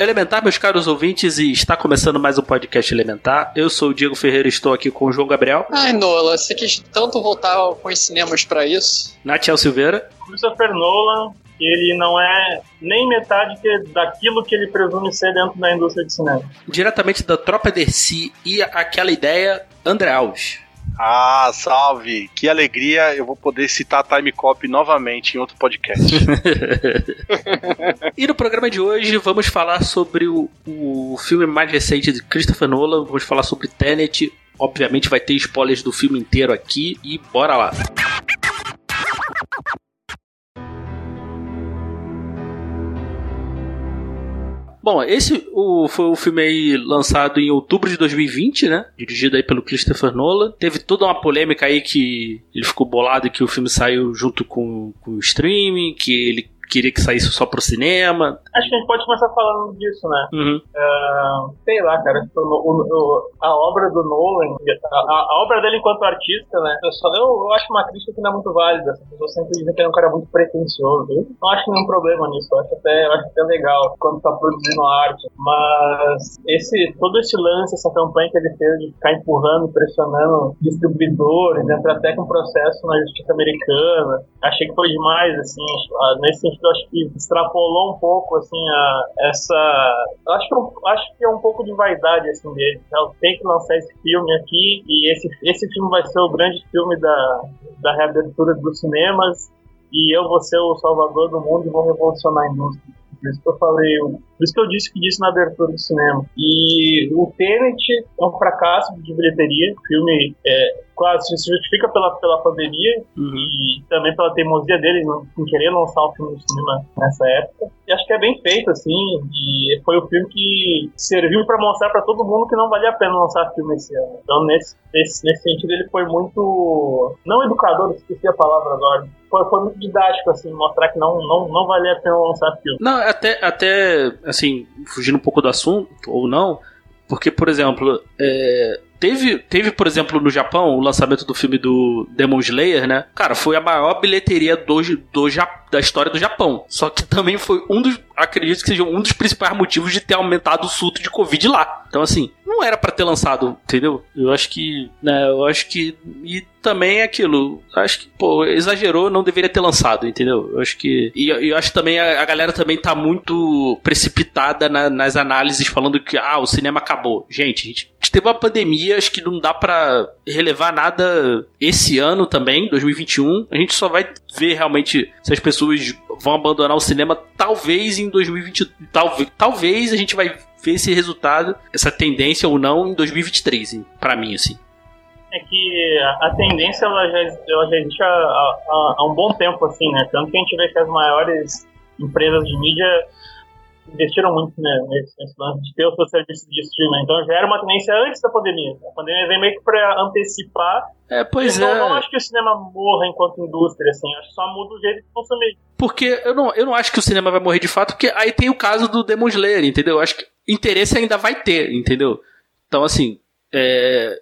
Elementar, meus caros ouvintes, e está começando mais um podcast Elementar. Eu sou o Diego Ferreira e estou aqui com o João Gabriel. Ai, Nola, você quis tanto voltar com os cinemas para isso. Natiel Silveira. Christopher Nolan, ele não é nem metade que, daquilo que ele presume ser dentro da indústria de cinema. Diretamente da Tropa DC e aquela ideia, André Alves. Ah, salve! Que alegria eu vou poder citar Time Cop novamente em outro podcast. e no programa de hoje vamos falar sobre o, o filme mais recente de Christopher Nolan, vamos falar sobre Tenet. Obviamente vai ter spoilers do filme inteiro aqui e bora lá. Bom, esse o, foi o filme aí lançado em outubro de 2020, né? Dirigido aí pelo Christopher Nolan. Teve toda uma polêmica aí que ele ficou bolado que o filme saiu junto com, com o streaming, que ele queria que saísse só pro cinema. Acho que a gente pode começar falando disso, né? Uhum. Uh, sei lá, cara. O, o, a obra do Nolan, a, a, obra dele enquanto artista, né? Eu, só, eu, eu, acho uma crítica que não é muito válida. As pessoas sempre dizem que ele é um cara muito pretencioso. Eu não acho nenhum problema nisso. Eu acho até, eu acho até legal quando tá produzindo arte. Mas esse, todo esse lance, essa campanha que ele fez de ficar empurrando, pressionando distribuidores, entrar até com processo na justiça americana, achei que foi demais, assim. Nesse sentido eu acho que extrapolou um pouco, assim, a, essa... Acho que, acho que é um pouco de vaidade, assim, dele. Então, tem que lançar esse filme aqui, e esse, esse filme vai ser o grande filme da, da reabertura dos cinemas, e eu vou ser o salvador do mundo e vou revolucionar a indústria. Por isso que eu falei, por isso que eu disse que disse na abertura do cinema. E o Tenet é um fracasso de bilheteria. O filme é, claro, se justifica pela, pela pandemia uhum. e também pela teimosia dele em querer lançar o filme no cinema nessa época. E acho que é bem feito, assim, e foi o filme que serviu para mostrar para todo mundo que não valia a pena lançar filme esse ano. Então, nesse, nesse, nesse sentido, ele foi muito. Não educador, esqueci a palavra agora. Foi, foi muito didático, assim, mostrar que não, não, não valia a pena lançar filme. Não, até, até, assim, fugindo um pouco do assunto, ou não, porque, por exemplo, é, Teve, teve, por exemplo, no Japão, o lançamento do filme do Demon Slayer, né? Cara, foi a maior bilheteria do, do, da história do Japão. Só que também foi um dos. Acredito que seja um dos principais motivos de ter aumentado o surto de Covid lá. Então, assim, não era para ter lançado, entendeu? Eu acho que. Né, eu acho que. E também é aquilo. Acho que, pô, exagerou, não deveria ter lançado, entendeu? Eu acho que. E eu acho também a, a galera também tá muito precipitada na, nas análises falando que, ah, o cinema acabou. Gente, a gente teve uma pandemia, acho que não dá para relevar nada esse ano também, 2021. A gente só vai ver realmente se as pessoas vão abandonar o cinema, talvez em 2020. Talvez, talvez a gente vai ver esse resultado, essa tendência ou não, em 2023, para mim, assim. É que a tendência ela já, ela já existe há, há, há um bom tempo, assim, né? Tanto que a gente vê que as maiores empresas de mídia investiram muito né, nesse, nesse lance de ter o seu serviço de streaming. Então já era uma tendência antes da pandemia. A pandemia veio meio que para antecipar. É, pois então, é. Eu não acho que o cinema morra enquanto indústria, assim. Acho que só muda o jeito de consumir. Porque eu não, eu não acho que o cinema vai morrer de fato, porque aí tem o caso do Demon Slayer, entendeu? Eu acho que interesse ainda vai ter, entendeu? Então, assim, é,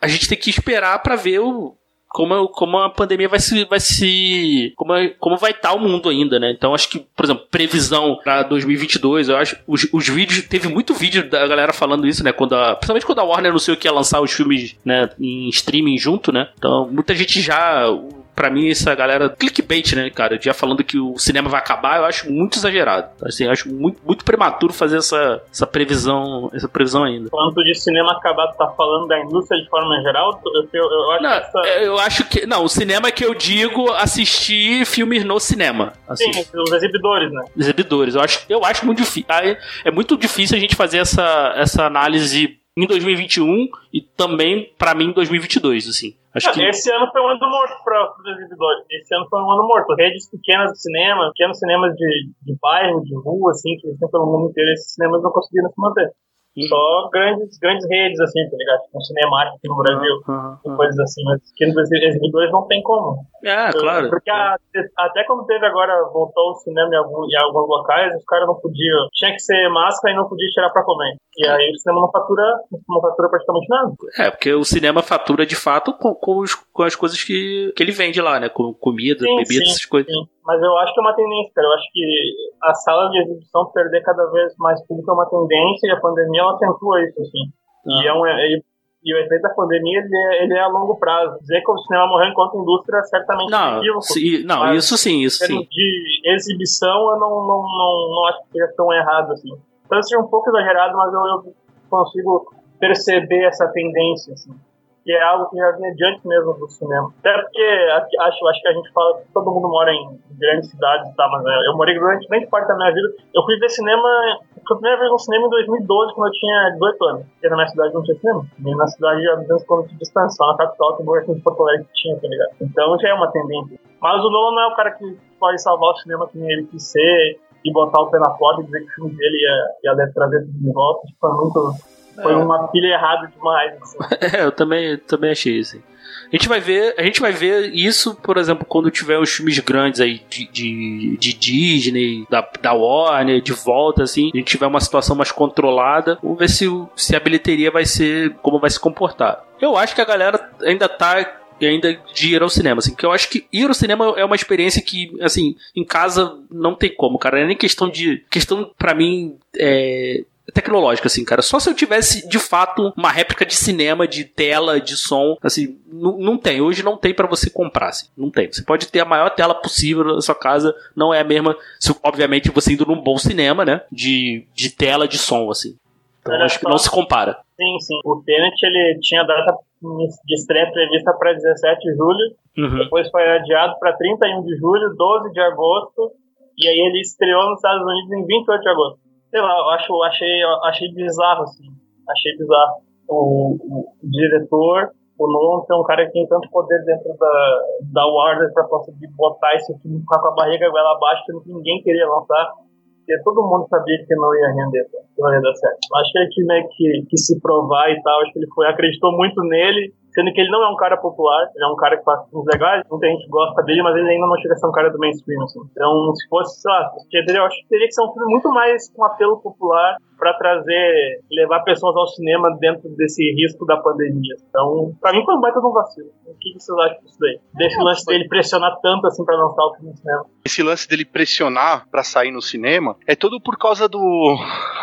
a gente tem que esperar para ver o, como, como a pandemia vai se. Vai se como, como vai estar tá o mundo ainda, né? Então acho que, por exemplo, previsão para 2022, eu acho. Os, os vídeos. Teve muito vídeo da galera falando isso, né? Quando a, principalmente quando a Warner anunciou que ia lançar os filmes né, em streaming junto, né? Então muita gente já para mim, essa galera. Clickbait, né, cara? Já falando que o cinema vai acabar, eu acho muito exagerado. Assim, eu acho muito, muito prematuro fazer essa, essa previsão essa previsão ainda. Quando de cinema acabar, tu tá falando da indústria de forma geral? Eu, eu, eu acho não, que essa... eu acho que. Não, o cinema que eu digo assistir filmes no cinema. Assim. Sim, os exibidores, né? Exibidores. Eu acho, eu acho muito difícil. É muito difícil a gente fazer essa, essa análise em 2021 e também para mim em 2022, assim. Acho Não, que... Esse ano foi um ano morto para os exibidores. Esse ano foi um ano morto. Redes pequenas de cinema, pequenos cinemas de, de bairro, de rua, assim, que existem pelo mundo inteiro, esses cinemas não conseguiram se manter. Só grandes, grandes redes, assim, tá ligado? Tipo, um cinemático aqui no Brasil, Uhum, coisas assim, mas aqui nos exibidores não tem como. É, claro. Porque a- até quando teve agora, voltou o cinema em, algum- em alguns locais, os caras não podiam. Tinha que ser máscara e não podia tirar pra comer. E aí o cinema não fatura, não fatura praticamente nada. É, porque o cinema fatura de fato com, com, os- com as coisas que, que ele vende lá, né? Com comida, Sim, bebida, sim, essas coisas. sim. Mas eu acho que é uma tendência, cara. Eu acho que a sala de exibição perder cada vez mais público é uma tendência e a pandemia ela acentua isso, assim. E, é um, e, e o efeito da pandemia ele é, ele é a longo prazo. Dizer que o cinema morreu enquanto indústria certamente é Não, equívoco. se- não isso sim, isso sim. de exibição, eu não, não, não, não acho que seja tão errado assim. Talvez seja um pouco exagerado, mas eu, eu consigo perceber essa tendência, assim. Que é algo que já vinha diante mesmo do cinema. Até porque aqui- acho, acho que a gente fala que todo mundo mora em grandes cidades, tá? Mas é, eu morei durante grande parte da minha vida. Eu fui ver cinema, foi a primeira vez no cinema em 2012, quando eu tinha 18 anos. Porque na minha cidade não tinha cinema. Nem na cidade a 200 km de distância, só na capital, que eu de Porto Alegre que tinha, tá ligado? Então já é uma tendência. Mas o Nolan não é o cara que pode salvar o cinema que nem ele quis ser e botar o pé na porta e dizer que o filme dele ia, ia trazer tudo de volta. Tipo, Foi muito. Foi uma pilha errada demais. Assim. É, eu também, também achei assim. A gente vai ver, a gente vai ver isso, por exemplo, quando tiver os filmes grandes aí de, de, de Disney, da, da Warner, de volta, assim, a gente tiver uma situação mais controlada, vamos ver se, se a bilheteria vai ser, como vai se comportar. Eu acho que a galera ainda tá ainda de ir ao cinema, assim, que eu acho que ir ao cinema é uma experiência que, assim, em casa não tem como, cara, não é nem questão de, questão pra mim, é, tecnológica, assim, cara. Só se eu tivesse, de fato, uma réplica de cinema, de tela, de som, assim, não, tem. Hoje não tem pra você comprar, assim. Não tem. Você pode ter a maior tela possível na sua casa, não é a mesma, se, obviamente, você indo num bom cinema, né, de, de tela, de som, assim. Então, Olha acho que só. não se compara. Sim, sim. O Tenet ele tinha data de estreia prevista para 17 de julho, Uhum. depois foi adiado para 31 de julho, 12 de agosto, e aí ele estreou nos Estados Unidos em 28 de agosto. Sei lá, eu acho, achei, achei bizarro, assim. Achei bizarro. O, o diretor, o Nolan, tem um cara que tem tanto poder dentro da, da Warner para conseguir botar esse filme ficar com a barriga goela abaixo, que ninguém queria lançar. Porque todo mundo sabia que não ia render, que não ia dar certo. Acho que ele tinha que, que se provar e tal. Acho que ele foi, acreditou muito nele, sendo que ele não é um cara popular, ele é um cara que faz filmes legais, muita gente gosta dele, mas ele ainda não chega a ser um cara do mainstream, assim. Então, se fosse, sei lá, eu acho que teria que ser um filme muito mais com apelo popular para trazer, levar pessoas ao cinema dentro desse risco da pandemia. Então, pra mim foi um baita de um vacilo. O que vocês acham disso daí? Desse lance dele pressionar tanto assim pra lançar o filme no cinema. Esse lance dele pressionar pra sair no cinema é tudo por causa do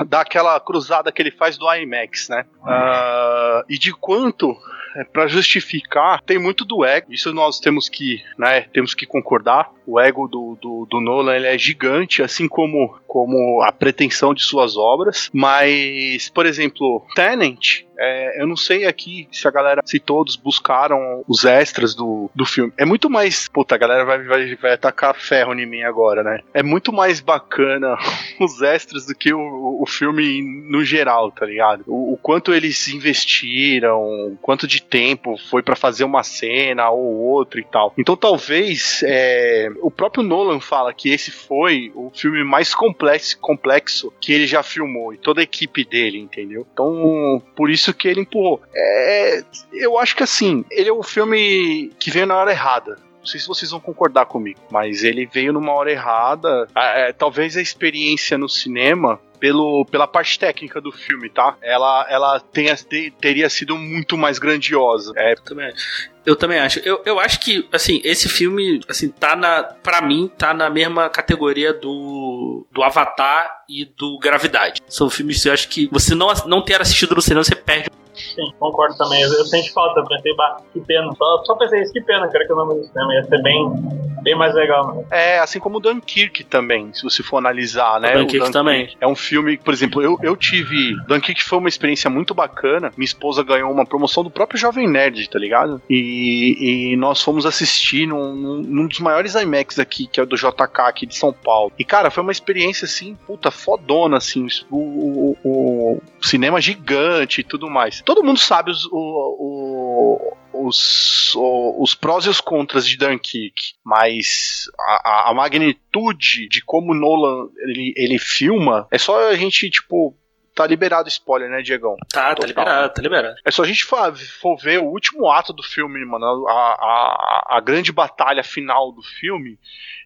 daquela cruzada que ele faz do IMAX, né? Ah, e de quanto para justificar, tem muito do ego. Isso nós temos que, né, temos que concordar. O ego do, do, do Nolan ele é gigante, assim como, como a pretensão de suas obras. Mas, por exemplo, Tenant, é, eu não sei aqui se a galera, se todos buscaram os extras do, do filme. É muito mais. Puta, a galera vai, vai, vai atacar ferro em mim agora, né? É muito mais bacana os extras do que o, o filme no geral, tá ligado? O, o quanto eles investiram, quanto de tempo foi para fazer uma cena ou outra e tal. Então talvez é, o próprio Nolan fala que esse foi o filme mais complexo, complexo que ele já filmou e toda a equipe dele, entendeu? Então por isso que ele empurrou. É, eu acho que assim, ele é o filme que veio na hora errada. Não sei se vocês vão concordar comigo, mas ele veio numa hora errada. É, talvez a experiência no cinema pelo, pela parte técnica do filme, tá? Ela, ela tenha, te, teria sido muito mais grandiosa. É, também. Eu também acho. Eu, eu acho que, assim, esse filme, assim, tá na. Pra mim, tá na mesma categoria do. do Avatar e do Gravidade. São filmes que eu acho que você não, não ter assistido no cinema, você perde. Sim, concordo também. Eu, eu senti falta, eu pensei, bah, que pena. Só, só pensei isso, que pena, cara, que eu não vi no cinema. Ia ser bem, bem mais legal, né? É, assim como o Dunkirk também, se você for analisar, né? O Dunkirk também. É um filme, por exemplo, eu, eu tive. Dunkirk foi uma experiência muito bacana. Minha esposa ganhou uma promoção do próprio Jovem Nerd, tá ligado? E, e nós fomos assistir num, num, num dos maiores IMAX aqui, que é o do JK aqui de São Paulo. E, cara, foi uma experiência assim, puta, fodona, assim. O, o, o cinema gigante e tudo mais. Todo mundo sabe os, o, o os, os prós e os contras de Dunkirk, mas a, a magnitude de como Nolan ele, ele filma é só a gente, tipo, tá liberado spoiler, né, Diegão? Tá, tá liberado, tá liberado. É só a gente for ver o último ato do filme, mano, a, a, a grande batalha final do filme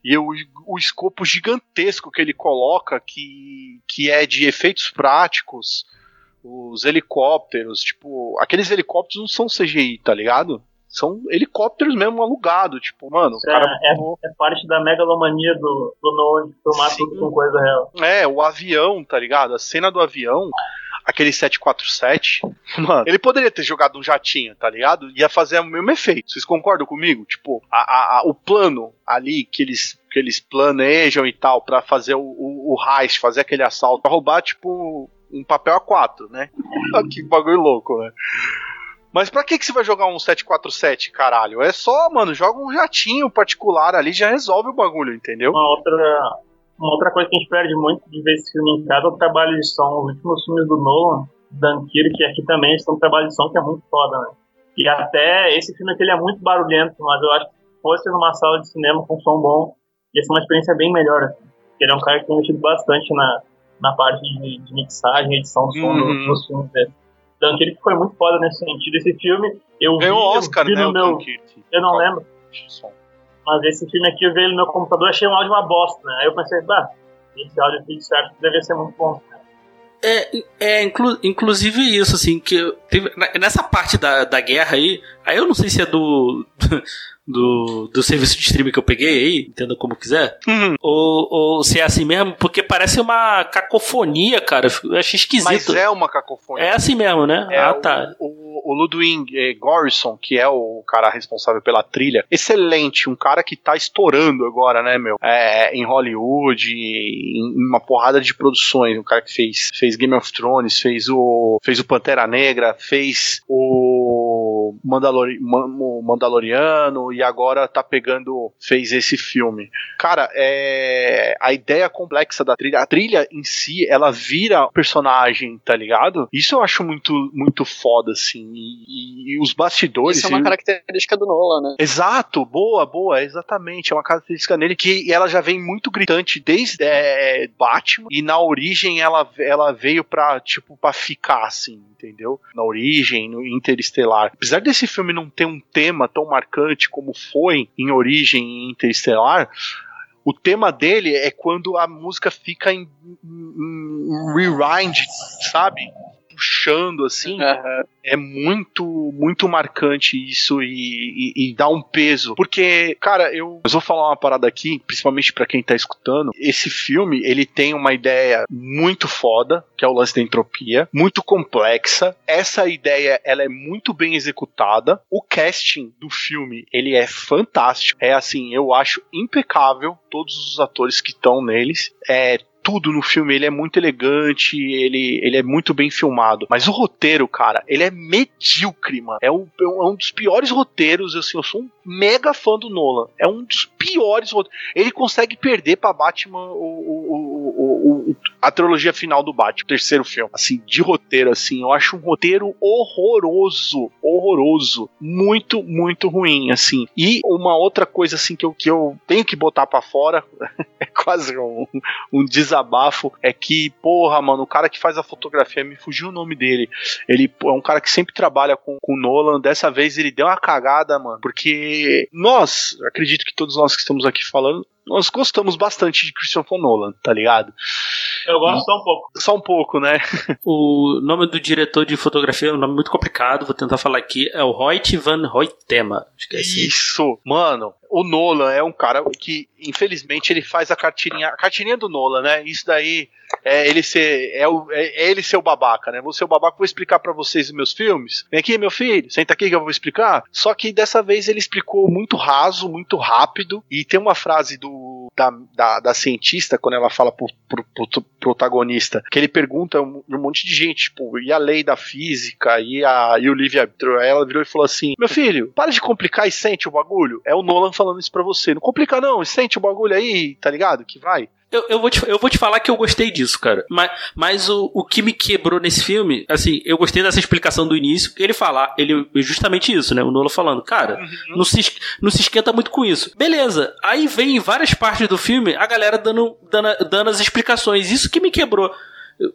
e o, o escopo gigantesco que ele coloca, que, que é de efeitos práticos, os helicópteros, tipo, aqueles helicópteros não são CGI, tá ligado? São helicópteros mesmo alugados, tipo, mano. Isso cara é, é, é, parte da megalomania do, do Nolan de filmar Sim. tudo com coisa real. É, o avião, tá ligado? A cena do avião, aquele 747, mano, ele poderia ter jogado um jatinho, tá ligado? Ia fazer o mesmo efeito. Vocês concordam comigo? Tipo, a, a, a, o plano ali que eles que eles planejam e tal para fazer o, o, o heist, fazer aquele assalto, pra roubar, tipo, um papel A4, né? que bagulho louco, né? Mas pra que, que você vai jogar um 747, caralho? É só, mano, joga um jatinho particular ali, já resolve o bagulho, entendeu? Uma outra, uma outra coisa que a gente perde muito de ver esse filme em casa é o trabalho de som. Os últimos filmes do Nolan, Dunkirk, aqui também estão um trabalho de som que é muito foda, né? E até esse filme aqui ele é muito barulhento, mas eu acho que se fosse numa sala de cinema com som bom, ia ser uma experiência bem melhor. Assim. Ele é um cara que tem mexido bastante na, na parte de, de mixagem, edição, som uhum. nos filmes dele. Dunkirk foi muito foda nesse sentido. Esse filme, eu vi, Oscar, eu vi né, no meu. Eu não lembro. Mas esse filme aqui eu vi ele no meu computador achei um áudio uma bosta, né? Aí eu pensei, bah, esse áudio aqui certo deve ser muito bom. É, é inclu, inclusive isso, assim, que teve, nessa parte da, da guerra aí, aí eu não sei se é do, do, do serviço de streaming que eu peguei aí, entenda como quiser, uhum. ou, ou se é assim mesmo, porque parece uma cacofonia, cara. Eu achei esquisito. Mas é uma cacofonia. É assim mesmo, né? É ah, tá. O, o, Ludwig eh, Gorison, que é o cara responsável pela trilha, excelente, um cara que tá estourando agora, né, meu? É, em Hollywood, em, em uma porrada de produções. Um cara que fez, fez Game of Thrones, fez o, fez o Pantera Negra, fez o Mandalori, Mandaloriano e agora tá pegando, fez esse filme. Cara, é, a ideia complexa da trilha, a trilha em si, ela vira personagem, tá ligado? Isso eu acho muito, muito foda, assim. E, e, e os bastidores. Isso é uma característica do Nolan, né? Exato, boa, boa, exatamente. É uma característica nele que ela já vem muito gritante desde é, Batman e na origem ela, ela veio pra, tipo, pra ficar, assim, entendeu? Na origem, no Interestelar. Apesar desse filme não ter um tema tão marcante como foi em Origem Interestelar, o tema dele é quando a música fica em, em, em rewind, sabe? Puxando assim, uhum. é muito, muito marcante isso e, e, e, dá um peso. Porque, cara, eu, eu vou falar uma parada aqui, principalmente para quem tá escutando. Esse filme, ele tem uma ideia muito foda, que é o lance da entropia, muito complexa. Essa ideia, ela é muito bem executada. O casting do filme, ele é fantástico. É assim, eu acho impecável todos os atores que estão neles. É tudo no filme, ele é muito elegante, ele, ele é muito bem filmado. Mas o roteiro, cara, ele é medíocre, mano. É um, é um dos piores roteiros, assim, eu sou um mega fã do Nolan. É um dos piores roteiros. Ele consegue perder pra Batman o, o, o, a trilogia final do Batman, o terceiro filme. Assim, de roteiro, assim, eu acho um roteiro horroroso, horroroso. Muito, muito ruim, assim. E uma outra coisa, assim, que eu, que eu tenho que botar para fora, é quase um, um desafio desabafo é que, porra, mano, o cara que faz a fotografia, me fugiu o nome dele. Ele é um cara que sempre trabalha com o Nolan. Dessa vez ele deu uma cagada, mano. Porque nós, acredito que todos nós que estamos aqui falando, nós gostamos bastante de Christopher Nolan, tá ligado? Eu gosto só um pouco. Só um pouco, né? o nome do diretor de fotografia é um nome muito complicado, vou tentar falar aqui. É o Hoyt Van Hoytema. Esqueci. Isso, mano. O Nolan é um cara que, infelizmente, ele faz a cartilinha, a cartilinha do Nolan, né? Isso daí é ele ser é, o, é ele ser o babaca, né? Vou ser o babaca, vou explicar para vocês os meus filmes. Vem aqui, meu filho, senta aqui que eu vou explicar. Só que dessa vez ele explicou muito raso, muito rápido. E tem uma frase do da, da, da cientista, quando ela fala pro, pro, pro, protagonista, que ele pergunta um, um, monte de gente, tipo, e a lei da física, e, a, e o livre-arbítrio. Ela virou e falou assim: Meu filho, para de complicar e sente o bagulho. É o Nolan falando isso pra você. Não complica não, sente o bagulho aí, tá ligado? Que vai. Eu, eu, vou te, eu vou te falar que eu gostei disso, cara. Mas, mas o, o que me quebrou nesse filme, assim, eu gostei dessa explicação do início, ele falar, ele justamente isso, né? O Nola falando, cara, uhum. não, se, não se esquenta muito com isso. Beleza. Aí vem em várias partes do filme a galera dando, dando, dando as explicações. Isso que me quebrou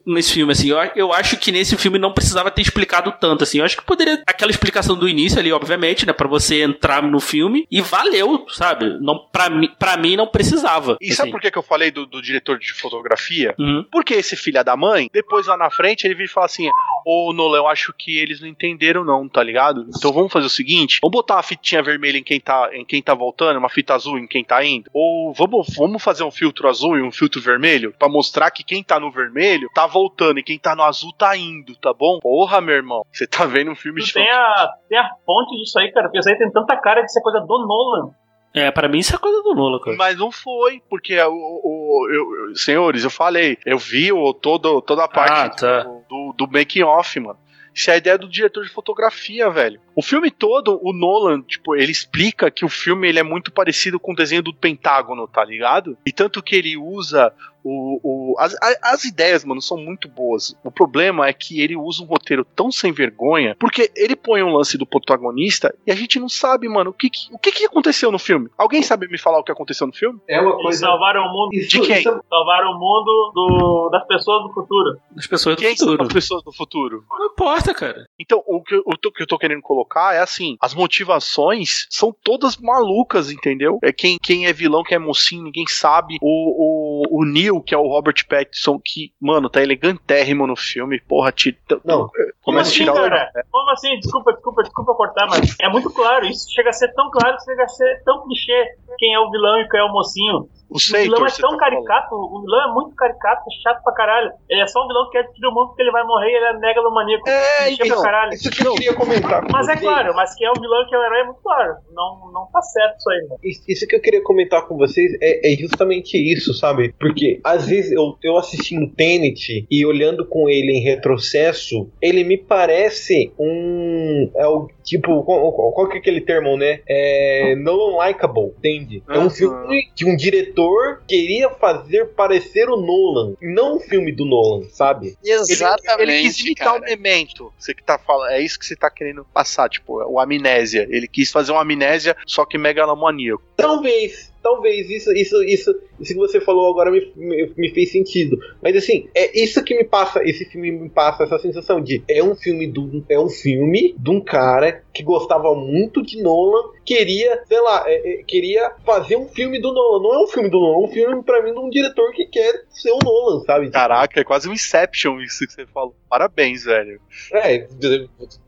nesse filme, assim. Eu, eu acho que nesse filme não precisava ter explicado tanto, assim. Eu acho que poderia. Aquela explicação do início ali, obviamente, né? Pra você entrar no filme e valeu, sabe? Não, pra, mim, pra mim não precisava. E assim. sabe por que, que eu falei do, do diretor de fotografia? Uhum. Porque esse filho da mãe, depois lá na frente, ele vira e fala assim: Ô Nolan, eu acho que eles não entenderam, não, tá ligado? Então vamos fazer o seguinte: vamos botar uma fitinha vermelha em quem tá, em quem tá voltando, uma fita azul em quem tá indo. Ou vamos, vamos fazer um filtro azul e um filtro vermelho para mostrar que quem tá no vermelho tá voltando e quem tá no azul tá indo, tá bom? Porra, meu irmão, você tá vendo um filme de. Tem a, tem a fonte disso aí, cara, porque isso aí tem tanta cara de ser coisa do Nolan. É, pra mim isso é coisa do Nolan, cara. Mas não foi, porque o, o, eu, senhores, eu falei, eu vi o, todo, toda a parte ah, tá. do, do, do making off, mano. Isso é a ideia do diretor de fotografia, velho. O filme todo, o Nolan, tipo, ele explica que o filme ele é muito parecido com o desenho do Pentágono, tá ligado? E tanto que ele usa o, o, as, as ideias, mano, são muito boas. O problema é que ele usa um roteiro tão sem vergonha, porque ele põe um lance do protagonista e a gente não sabe, mano, o que, o que, que aconteceu no filme. Alguém sabe me falar o que aconteceu no filme? É uma coisa. Eles salvaram o mundo. Isso, de quem? Isso... Salvaram o mundo do, das pessoas do futuro. Das pessoas do quem futuro. São as pessoas do futuro. Não importa, cara. Então, o que, o que eu tô querendo colocar é assim: as motivações são todas malucas, entendeu? É quem, quem é vilão, quem é mocinho, ninguém sabe. O, o, o Neil que é o Robert Pattinson, que, mano, tá elegantérrimo no filme. Porra, tira. Não, começa assim, a tirar cara? o. Como assim? Desculpa, desculpa, desculpa cortar, mas é muito claro. Isso chega a ser tão claro, chega a ser tão clichê quem é o vilão e quem é o mocinho. O, o vilão é tão tá caricato, falando. o vilão é muito caricato, chato pra caralho. Ele é só um vilão que quer destruir o mundo porque ele vai morrer e ele é megalomaníaco. É, então, caralho. isso que eu queria comentar. Mas é claro, mas quem é o vilão e quem é o herói é muito claro. Não, não tá certo isso aí, Isso, isso que eu queria comentar com vocês é, é, justamente isso, sabe? Porque às vezes eu, eu assistindo Tenet e olhando com ele em retrocesso, ele me parece um. É o tipo. Qual, qual que é aquele termo, né? É. Non likable, entende? É um filme que um diretor diretor queria fazer parecer o Nolan, não um filme do Nolan, sabe? Exatamente. Ele, ele quis imitar cara. o Memento. Você que tá falando, é isso que você tá querendo passar, tipo, o Amnésia. Ele quis fazer uma Amnésia, só que megalomaníaco. Talvez, talvez isso, isso, isso, isso que você falou agora me, me, me, fez sentido. Mas assim, é isso que me passa, esse filme me passa essa sensação de é um filme do, é um filme de um cara que gostava muito de Nolan, queria, sei lá, é, é, queria fazer um filme do Nolan. Não é um filme do Nolan, é um filme para mim de um diretor que quer ser o Nolan, sabe? Caraca, é quase um Inception isso que você falou. Parabéns, velho. É,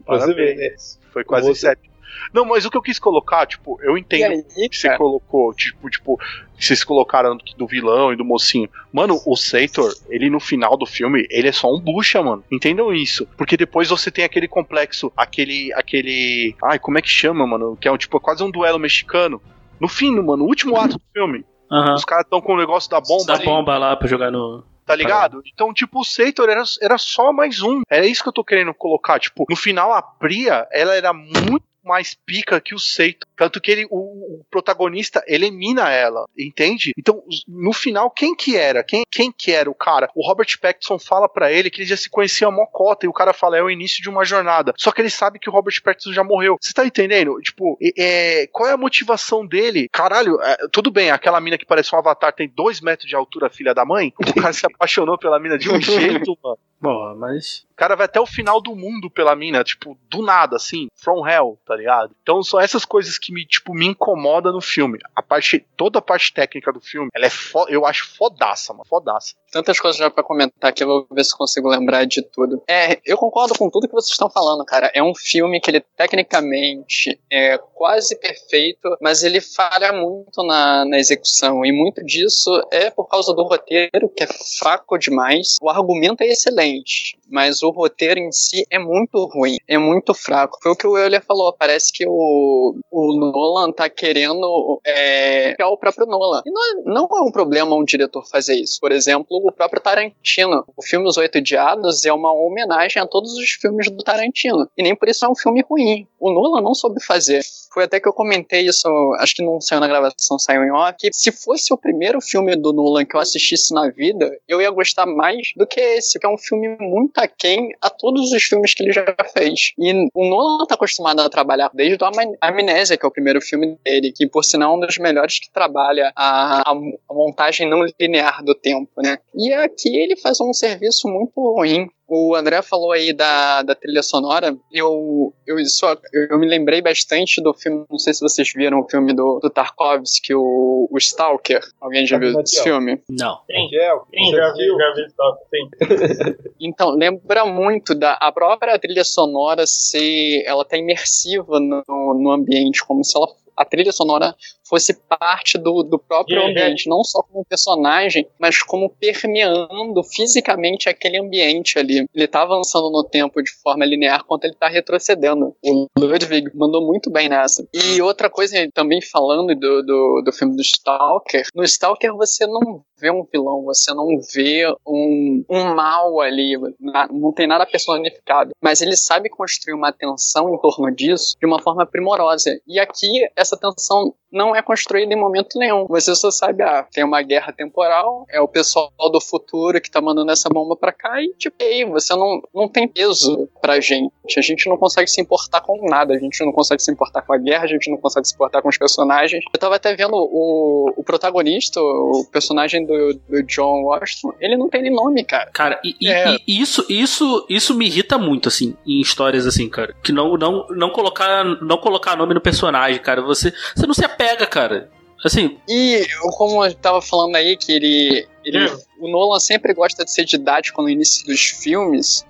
Parabéns. Ver, né? Foi quase você... Inception. Não, mas o que eu quis colocar, tipo, eu entendo aí, que você colocou, tipo, tipo, vocês colocaram do vilão e do mocinho. Mano, o Sator, ele no final do filme, ele é só um bucha, mano. Entendam isso. Porque depois você tem aquele complexo, aquele. aquele. Ai, como é que chama, mano? Que é um, tipo, quase um duelo mexicano. No fim, mano, o último ato do filme. Uhum. Os caras estão com o negócio da bomba. Da ali. bomba lá pra jogar no. Tá ligado? Então, tipo, o Sator era, era só mais um. Era isso que eu tô querendo colocar. Tipo, no final, a Priya, ela era muito mais pica que o Seito. Tanto que ele, o, o, protagonista elimina ela, entende? Então, no final, quem que era? Quem, quem que era o cara? O Robert Pattinson fala para ele que ele já se conhecia a mocota e o cara fala, é o início de uma jornada. Só que ele sabe que o Robert Pattinson já morreu. Você tá entendendo? Tipo, é, qual é a motivação dele? Caralho, é, tudo bem, aquela mina que parece um avatar tem dois metros de altura, filha da mãe. O cara se apaixonou pela mina de um jeito, mano. Bom, mas. O cara vai até o final do mundo pela mina, tipo, do nada, assim, from hell, tá ligado? Então são essas coisas que me, tipo, me incomoda no filme. A parte, toda a parte técnica do filme, ela é fo eu acho fodaça, mano, fodaça. Tantas coisas já para comentar que eu vou ver se consigo lembrar de tudo. É, eu concordo com tudo que vocês estão falando, cara. É um filme que ele tecnicamente é quase perfeito, mas ele falha muito na, na execução. E muito disso é por causa do roteiro, que é fraco demais. O argumento é excelente mas o roteiro em si é muito ruim, é muito fraco. Foi o que o Euler falou, parece que o, o Nolan tá querendo é, o próprio Nolan. E não é, não é um problema um diretor fazer isso. Por exemplo, o próprio Tarantino. O filme Os Oito Diados é uma homenagem a todos os filmes do Tarantino. E nem por isso é um filme ruim. O Nolan não soube fazer. Foi até que eu comentei isso, acho que não saiu na gravação, saiu em off, se fosse o primeiro filme do Nolan que eu assistisse na vida, eu ia gostar mais do que esse, que é um filme muito aquém a todos os filmes que ele já fez. E o Nolan tá acostumado a trabalhar desde a Amnésia, que é o primeiro filme dele, que por sinal é um dos melhores que trabalha a, a, a montagem não linear do tempo, né? E aqui ele faz um serviço muito ruim. O André falou aí da, da trilha sonora. Eu, eu, isso, eu me lembrei bastante do filme. Não sei se vocês viram o filme do, do Tarkovsky, o, o Stalker. Alguém já viu esse filme? Não. Sim, sim já vi, já vi Stalker, sim. então, lembra muito da a própria trilha sonora ser. Ela tá imersiva no, no ambiente, como se ela a trilha sonora fosse parte do, do próprio uhum. ambiente, não só como personagem, mas como permeando fisicamente aquele ambiente ali. Ele está avançando no tempo de forma linear quanto ele está retrocedendo. O Ludwig mandou muito bem nessa. E outra coisa, também falando do, do, do filme do Stalker, no Stalker você não vê um vilão, você não vê um, um mal ali, não tem nada personificado. Mas ele sabe construir uma tensão em torno disso de uma forma primorosa. E aqui, essa tensão não é construída em momento nenhum. Você só sabe, ah, tem uma guerra temporal, é o pessoal do futuro que tá mandando essa bomba pra cá e, tipo, aí, você não, não tem peso pra gente. A gente não consegue se importar com nada, a gente não consegue se importar com a guerra, a gente não consegue se importar com os personagens. Eu tava até vendo o, o protagonista, o personagem do, do John Washington, ele não tem nem nome, cara. Cara, e, é. e, isso, isso, isso me irrita muito, assim, em histórias assim, cara. Que não, não, não, colocar, não colocar nome no personagem, cara. Você, você não se apega, cara. Assim. E como eu tava falando aí, que ele. ele hum. O Nolan sempre gosta de ser didático no início dos filmes.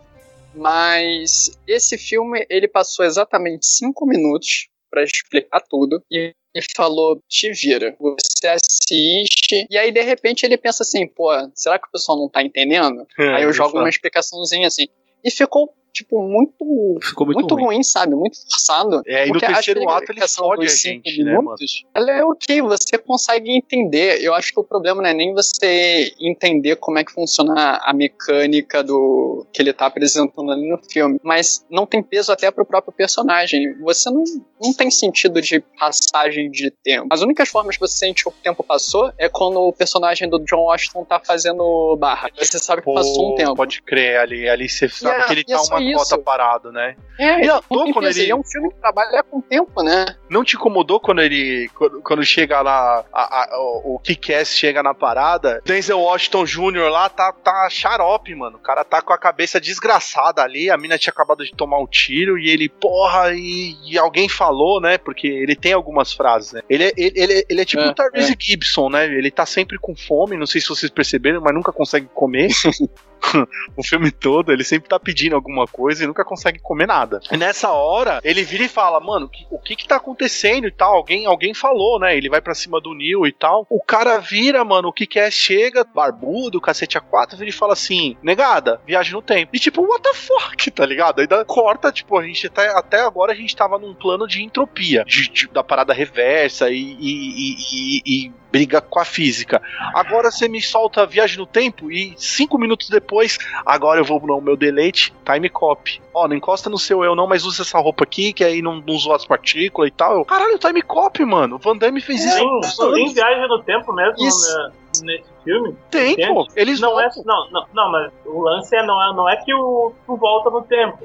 Mas esse filme ele passou exatamente cinco minutos para explicar tudo e, e falou: te vira, você assiste. E aí de repente ele pensa assim: pô, será que o pessoal não tá entendendo? É, aí eu jogo uma explicaçãozinha assim. E ficou tipo, muito, Ficou muito, muito ruim. ruim. sabe? Muito forçado. É, e no terceiro ato ele fode a gente, né, mano? Ela é o que você consegue entender. Eu acho que o problema não é nem você entender como é que funciona a mecânica do que ele tá apresentando ali no filme, mas não tem peso até pro próprio personagem. Você não, não tem sentido de passagem de tempo. As únicas formas que você sente que o tempo passou é quando o personagem do John Washington tá fazendo barra. Você sabe que Pô, passou um tempo. Pode crer, ali, ali você sabe é, que ele tá uma isso. cota parado, né? É, e não, quando ele... é um filme que trabalha com tempo, né? Não te incomodou quando ele. Quando, quando chega lá, a, a, o, Kick-Ass chega na parada? Denzel Washington Jr. lá tá, tá xarope, mano. O cara tá com a cabeça desgraçada ali. A mina tinha acabado de tomar um tiro e ele, porra, e, e alguém falou, né? Porque ele tem algumas frases, né? Ele, é, ele, ele, ele é tipo é, o Tyrese é. Gibson, né? Ele tá sempre com fome, não sei se vocês perceberam, mas nunca consegue comer. o filme todo, ele sempre tá pedindo alguma coisa e nunca consegue comer nada. E nessa hora, ele vira e fala, mano, o que que tá acontecendo e tal? Alguém, alguém falou, né? Ele vai para cima do Neil e tal. O cara vira, mano, o que que é? Chega, barbudo, cacete a quatro, vira e fala assim, negada, viagem no tempo. E tipo, what the fuck, tá ligado? Aí dá, corta, tipo, a gente tá, até agora a gente tava num plano de entropia, de, de da parada reversa e, e, e, e briga com a física. Agora você me solta a viagem no tempo e cinco minutos depois, agora eu vou no meu delete, time copy. Ó, não encosta no seu eu não, mas usa essa roupa aqui, que aí não, não usou as partículas e tal. Eu, Caralho, time copy, mano. O Van Damme fez é, isso. Tem viagem no tempo mesmo né, nesse filme? Tem, entende? pô. Eles não é, não, não, não, mas o lance é, não, é, não é que o tu volta no tempo.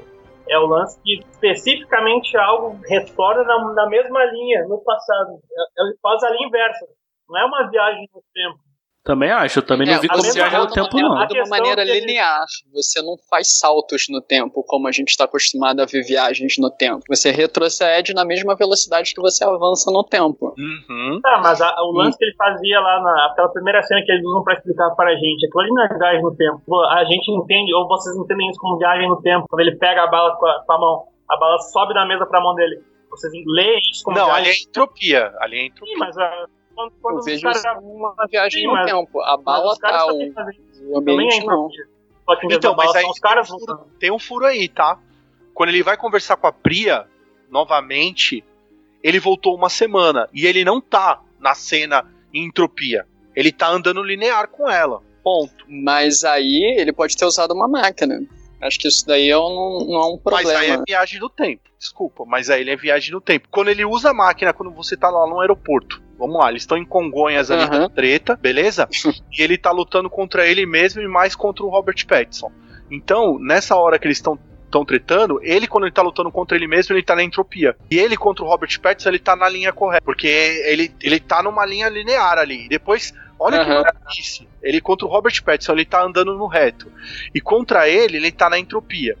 É o lance que especificamente algo retorna na, na mesma linha no passado. Ele é, faz a linha inversa. Não é uma viagem no tempo. Também acho, eu também não é, vi como viagem no tempo, não. De uma maneira linear. Você não faz saltos no tempo, como a gente está acostumado a ver viagens no tempo. Você retrocede na mesma velocidade que você avança no tempo. Uhum. Tá, mas a, o lance que ele fazia lá na aquela primeira cena que eles usam pra explicar para a gente, aquilo ali não é viagem no tempo. A gente entende, ou vocês entendem isso como viagem no tempo, quando ele pega a bala com a, com a mão, a bala sobe da mesa pra mão dele. Vocês leem isso como Não, viagem. ali é entropia. Ali é entropia. Sim, mas a, quando, quando eu vejo cara... uma viagem Sim, no tempo. A bala tá, o, o ambiente é não. então, mas aí os caras tem um, furo, tem um furo aí, tá? Quando ele vai conversar com a Priya novamente, ele voltou uma semana e ele não tá na cena em entropia. Ele tá andando linear com ela. Ponto. Mas aí ele pode ter usado uma máquina. Acho que isso daí não, não é um problema. Mas aí é viagem no tempo. Desculpa, mas aí ele é viagem no tempo. Quando ele usa a máquina, quando você tá lá no aeroporto, vamos lá, eles estão em Congonhas ali uhum. treta, beleza? e ele tá lutando contra ele mesmo e mais contra o Robert Pattinson. Então, nessa hora que eles estão estão tretando, ele, quando ele tá lutando contra ele mesmo, ele tá na entropia. E ele contra o Robert Pattinson, ele tá na linha correta. Porque ele, ele tá numa linha linear ali. E depois, olha uhum. que maluquice. Ele contra o Robert Pattinson, ele tá andando no reto. E contra ele, ele tá na entropia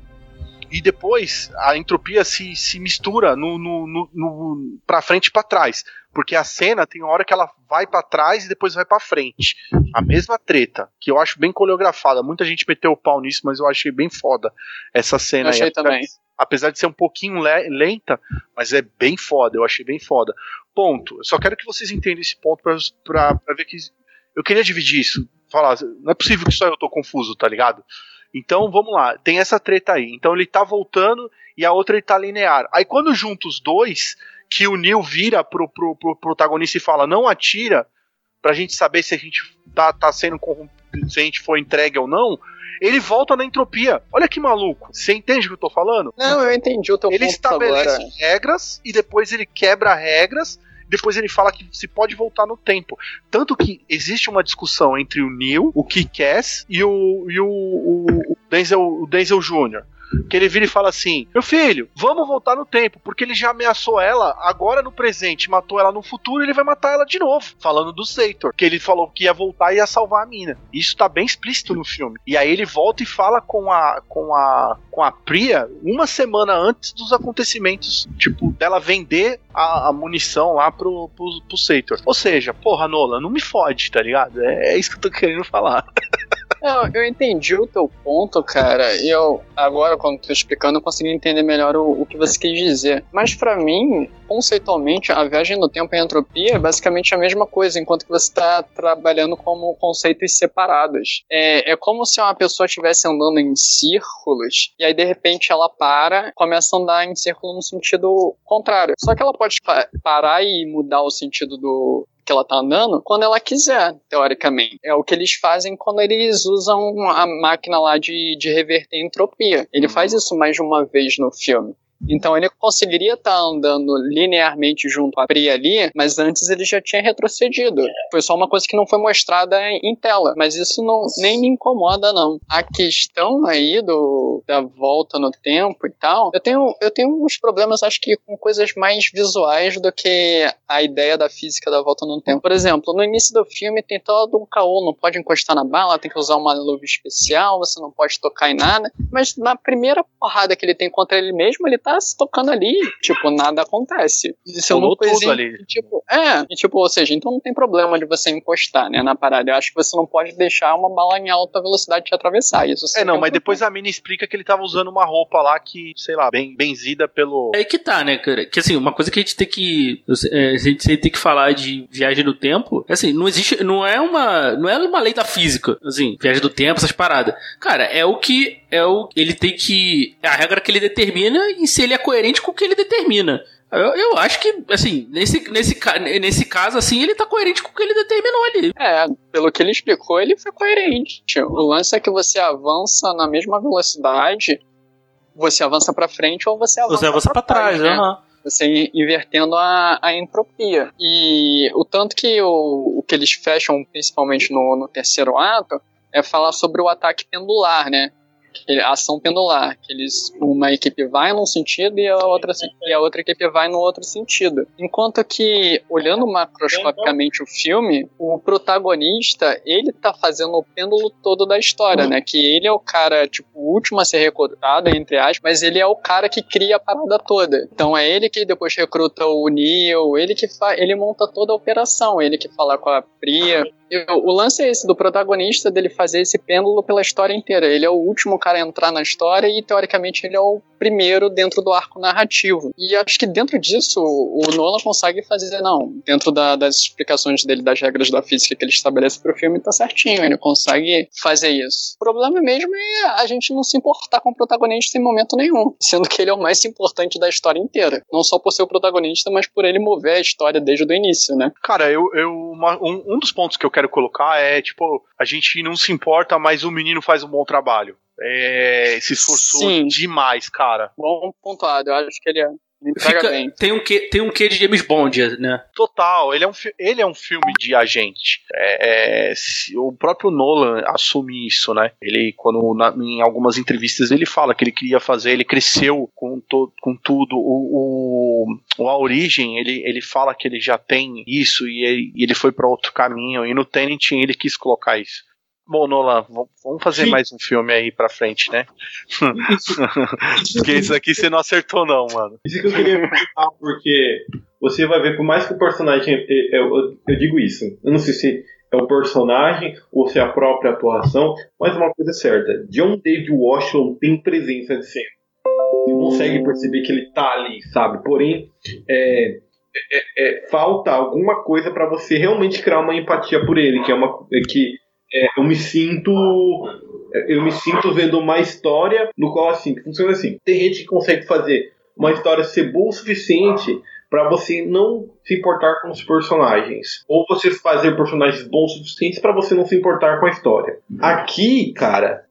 e depois a entropia se, se mistura no, no, no, no para frente e para trás, porque a cena tem uma hora que ela vai para trás e depois vai para frente. A mesma treta, que eu acho bem coreografada. Muita gente meteu o pau nisso, mas eu achei bem foda essa cena. Eu achei aí, também. Apesar de ser um pouquinho lenta, mas é bem foda, eu achei bem foda. Ponto. Eu só quero que vocês entendam esse ponto para ver que. Eu queria dividir isso. Falar, não é possível que só eu tô confuso, tá ligado? Então vamos lá, tem essa treta aí. Então ele tá voltando e a outra ele tá linear. Aí quando junta os dois, que o Neil vira pro, pro, pro protagonista e fala: não atira, pra gente saber se a gente tá, tá sendo se a gente foi entregue ou não, ele volta na entropia. Olha que maluco. Você entende o que eu tô falando? Não, eu entendi o teu ele ponto Ele estabelece agora. regras e depois ele quebra regras depois ele fala que se pode voltar no tempo. Tanto que existe uma discussão entre o Neil, o Kick-Ass e o, e o, o, Denzel, o Denzel Jr que ele vira e fala assim: Meu filho, vamos voltar no tempo, porque ele já ameaçou ela agora no presente, matou ela no futuro, ele vai matar ela de novo. Falando do Zeitor, que ele falou que ia voltar e ia salvar a mina. Isso tá bem explícito no filme. E aí ele volta e fala com a com a com a Priya uma semana antes dos acontecimentos, tipo, dela vender a, a munição lá pro, pro, pro Zeitor. Ou seja, porra, Nola, não me fode, tá ligado? É, é isso que eu tô querendo falar. Não, eu entendi o teu ponto, cara. E eu, agora, quando tô explicando, eu consegui entender melhor o, o que você quis dizer. Mas para mim, conceitualmente, a viagem no tempo e a entropia é basicamente a mesma coisa, enquanto que você está trabalhando como conceitos separados. É, é como se uma pessoa estivesse andando em círculos e aí de repente ela para, começa a andar em círculo no sentido contrário. Só que ela pode parar e mudar o sentido do, que ela tá andando quando ela quiser, teoricamente. É o que eles fazem quando eles usam a máquina lá de, de reverter entropia. Ele faz isso mais de uma vez no filme. Então ele conseguiria estar andando linearmente junto à Pri ali, mas antes ele já tinha retrocedido. Foi só uma coisa que não foi mostrada em tela, mas isso não nem me incomoda não. A questão aí do da volta no tempo e tal, eu tenho eu tenho uns problemas acho que com coisas mais visuais do que a ideia da física da volta no tempo. Por exemplo, no início do filme tem todo um caô, não pode encostar na bala, tem que usar uma luva especial, você não pode tocar em nada, mas na primeira porrada que ele tem contra ele mesmo, ele tá tá se tocando ali, tipo, nada acontece. Isso é uma coisa ali. Tipo, é, e, tipo, ou seja, então não tem problema de você encostar, né, na parada. Eu acho que você não pode deixar uma bala em alta velocidade te atravessar. Isso é, não, mas depois a mina explica que ele tava usando uma roupa lá que, sei lá, bem benzida pelo. É que tá, né, cara? Que assim, uma coisa que a gente tem que. É, a gente tem que falar de viagem do tempo, é assim, não existe. Não é uma. Não é uma lei da física, assim, viagem do tempo, essas paradas. Cara, é o que. É o. Ele tem que. É a regra que ele determina e se ele é coerente com o que ele determina. Eu, eu, acho que, assim, nesse, nesse, nesse caso, assim, ele tá coerente com o que ele determinou ali. É, pelo que ele explicou, ele foi coerente. O lance é que você avança na mesma velocidade, você avança para frente ou você avança, você avança pra, pra trás, né? Uhum. Você invertendo a, a entropia. E o tanto que o, o que eles fecham, principalmente no, no terceiro ato, é falar sobre o ataque pendular, né? Ação pendular, que eles uma equipe vai num sentido e a outra e a outra equipe vai no outro sentido. Enquanto que olhando macroscopicamente o filme, o protagonista, ele tá fazendo o pêndulo todo da história, né? Que ele é o cara, tipo, o último a ser recrutado, entre aspas, mas ele é o cara que cria a parada toda. Então é ele que depois recruta o Neil, ele que ele monta toda a operação, ele que fala com a Priya. o lance é esse do protagonista dele fazer esse pêndulo pela história inteira. Ele é o último cara entrar na história e, teoricamente, ele é o primeiro dentro do arco narrativo. E acho que dentro disso, o Nolan consegue fazer, não, dentro da, das explicações dele, das regras da física que ele estabelece pro filme, tá certinho, ele consegue fazer isso. O problema mesmo é a gente não se importar com o protagonista em momento nenhum, sendo que ele é o mais importante da história inteira. Não só por ser o protagonista, mas por ele mover a história desde o início, né? Cara, eu, eu uma, um, um dos pontos que eu quero colocar é, tipo, a gente não se importa, mas o menino faz um bom trabalho. É, se esforçou Sim. demais, cara. Bom pontuado, eu acho que ele é. Fica, tem um que tem um quê de James Bond, né? Total, ele é um, ele é um filme de agente. É, é, o próprio Nolan assume isso, né? Ele, quando na, em algumas entrevistas ele fala que ele queria fazer, ele cresceu com, to, com tudo. O, o, a origem, ele, ele fala que ele já tem isso e ele, e ele foi para outro caminho. E no Tenet ele quis colocar isso. Bom, Nolan, vamos fazer Sim. mais um filme aí pra frente, né? porque isso aqui você não acertou, não, mano. Isso que eu queria perguntar, porque você vai ver, por mais que o personagem. Eu, eu, eu, digo isso, eu não sei se é o personagem ou se é a própria atuação, mas uma coisa é certa: John David Washington tem presença de cena. Você consegue perceber que ele tá ali, sabe? Porém, é, é, é, falta alguma coisa para você realmente criar uma empatia por ele, que é uma que é, eu me sinto eu me sinto vendo uma história no qual assim funciona assim. Tem gente que consegue fazer uma história ser boa o suficiente para você não se importar com os personagens. Ou você fazer personagens bons o suficiente para você não se importar com a história. Aqui cara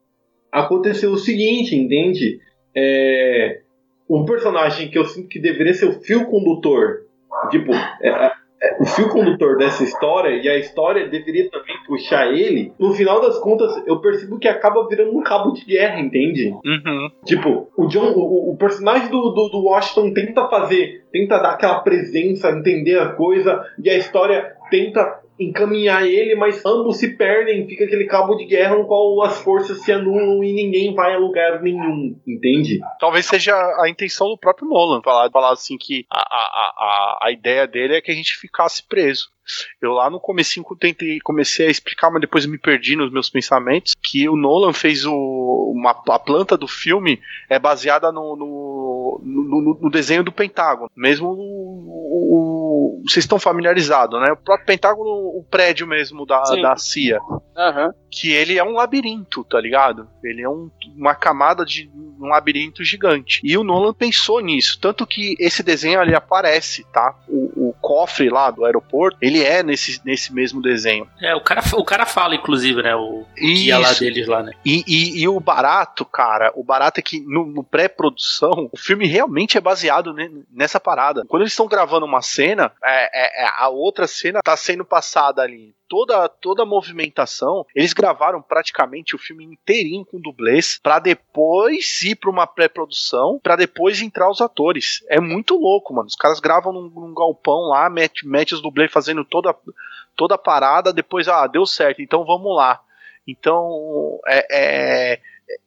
aconteceu o seguinte entende? É, um personagem que eu sinto que deveria ser o fio condutor tipo é, o fio condutor dessa história e a história deveria também puxar ele, no final das contas, eu percebo que acaba virando um cabo de guerra, entende? Uhum. Tipo, o John, o, o personagem do, do, do, Washington tenta fazer, tenta dar aquela presença, entender a coisa, e a história tenta encaminhar ele, mas ambos se perdem, fica aquele cabo de guerra no qual as forças se anulam e ninguém vai a lugar nenhum, entende? Talvez seja a intenção do próprio Nolan, falar, falar assim que a, a, a, a ideia dele é que a gente ficasse preso. Eu lá no comecinho tentei, comecei a explicar, mas depois me perdi nos meus pensamentos, que o Nolan fez o, uma, a planta do filme é baseada no, no, no, no desenho do Pentágono. Mesmo o, o vocês estão familiarizados, né? O próprio Pentágono, o prédio mesmo da, da CIA. Uhum. Que ele é um labirinto, tá ligado? Ele é um, uma camada de um labirinto gigante. E o Nolan pensou nisso. Tanto que esse desenho ali aparece, tá? Cofre lá do aeroporto, ele é nesse, nesse mesmo desenho. É, o cara, o cara fala, inclusive, né? O guia lá deles lá, né? E, e, e, o barato, cara, o barato é que no, no pré-produção, o filme realmente é baseado nessa parada. Quando eles estão gravando uma cena, é, é, é, a outra cena tá sendo passada ali. Toda, toda a movimentação, eles gravaram praticamente o filme inteirinho com dublês para depois ir para uma pré-produção, para depois entrar os atores. É muito louco, mano. Os caras gravam num, num galpão lá, mete, mete os dublês fazendo toda, toda a parada, depois, ah, deu certo, então vamos lá. Então, é, é, é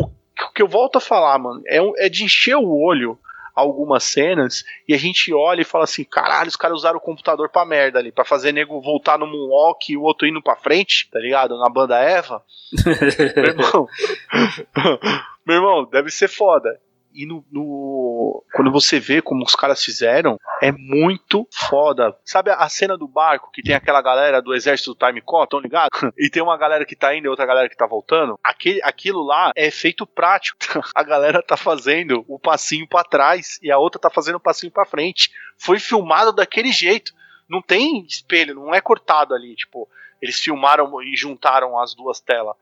o que eu volto a falar, mano, é, é de encher o olho algumas cenas e a gente olha e fala assim: caralho, os caras usaram o computador pra merda ali, pra fazer nego voltar no Moonwalk e o outro indo pra frente, tá ligado? Na banda Eva. meu irmão. meu irmão, deve ser foda e no, no, quando você vê como os caras fizeram, é muito foda. Sabe a cena do barco que tem aquela galera do exército do Time Call, tão ligado? E tem uma galera que tá indo e outra galera que tá voltando? Aquele, aquilo lá é feito prático. A galera tá fazendo o passinho para trás e a outra tá fazendo o passinho para frente. Foi filmado daquele jeito. Não tem espelho, não é cortado ali, tipo, eles filmaram e juntaram as duas telas.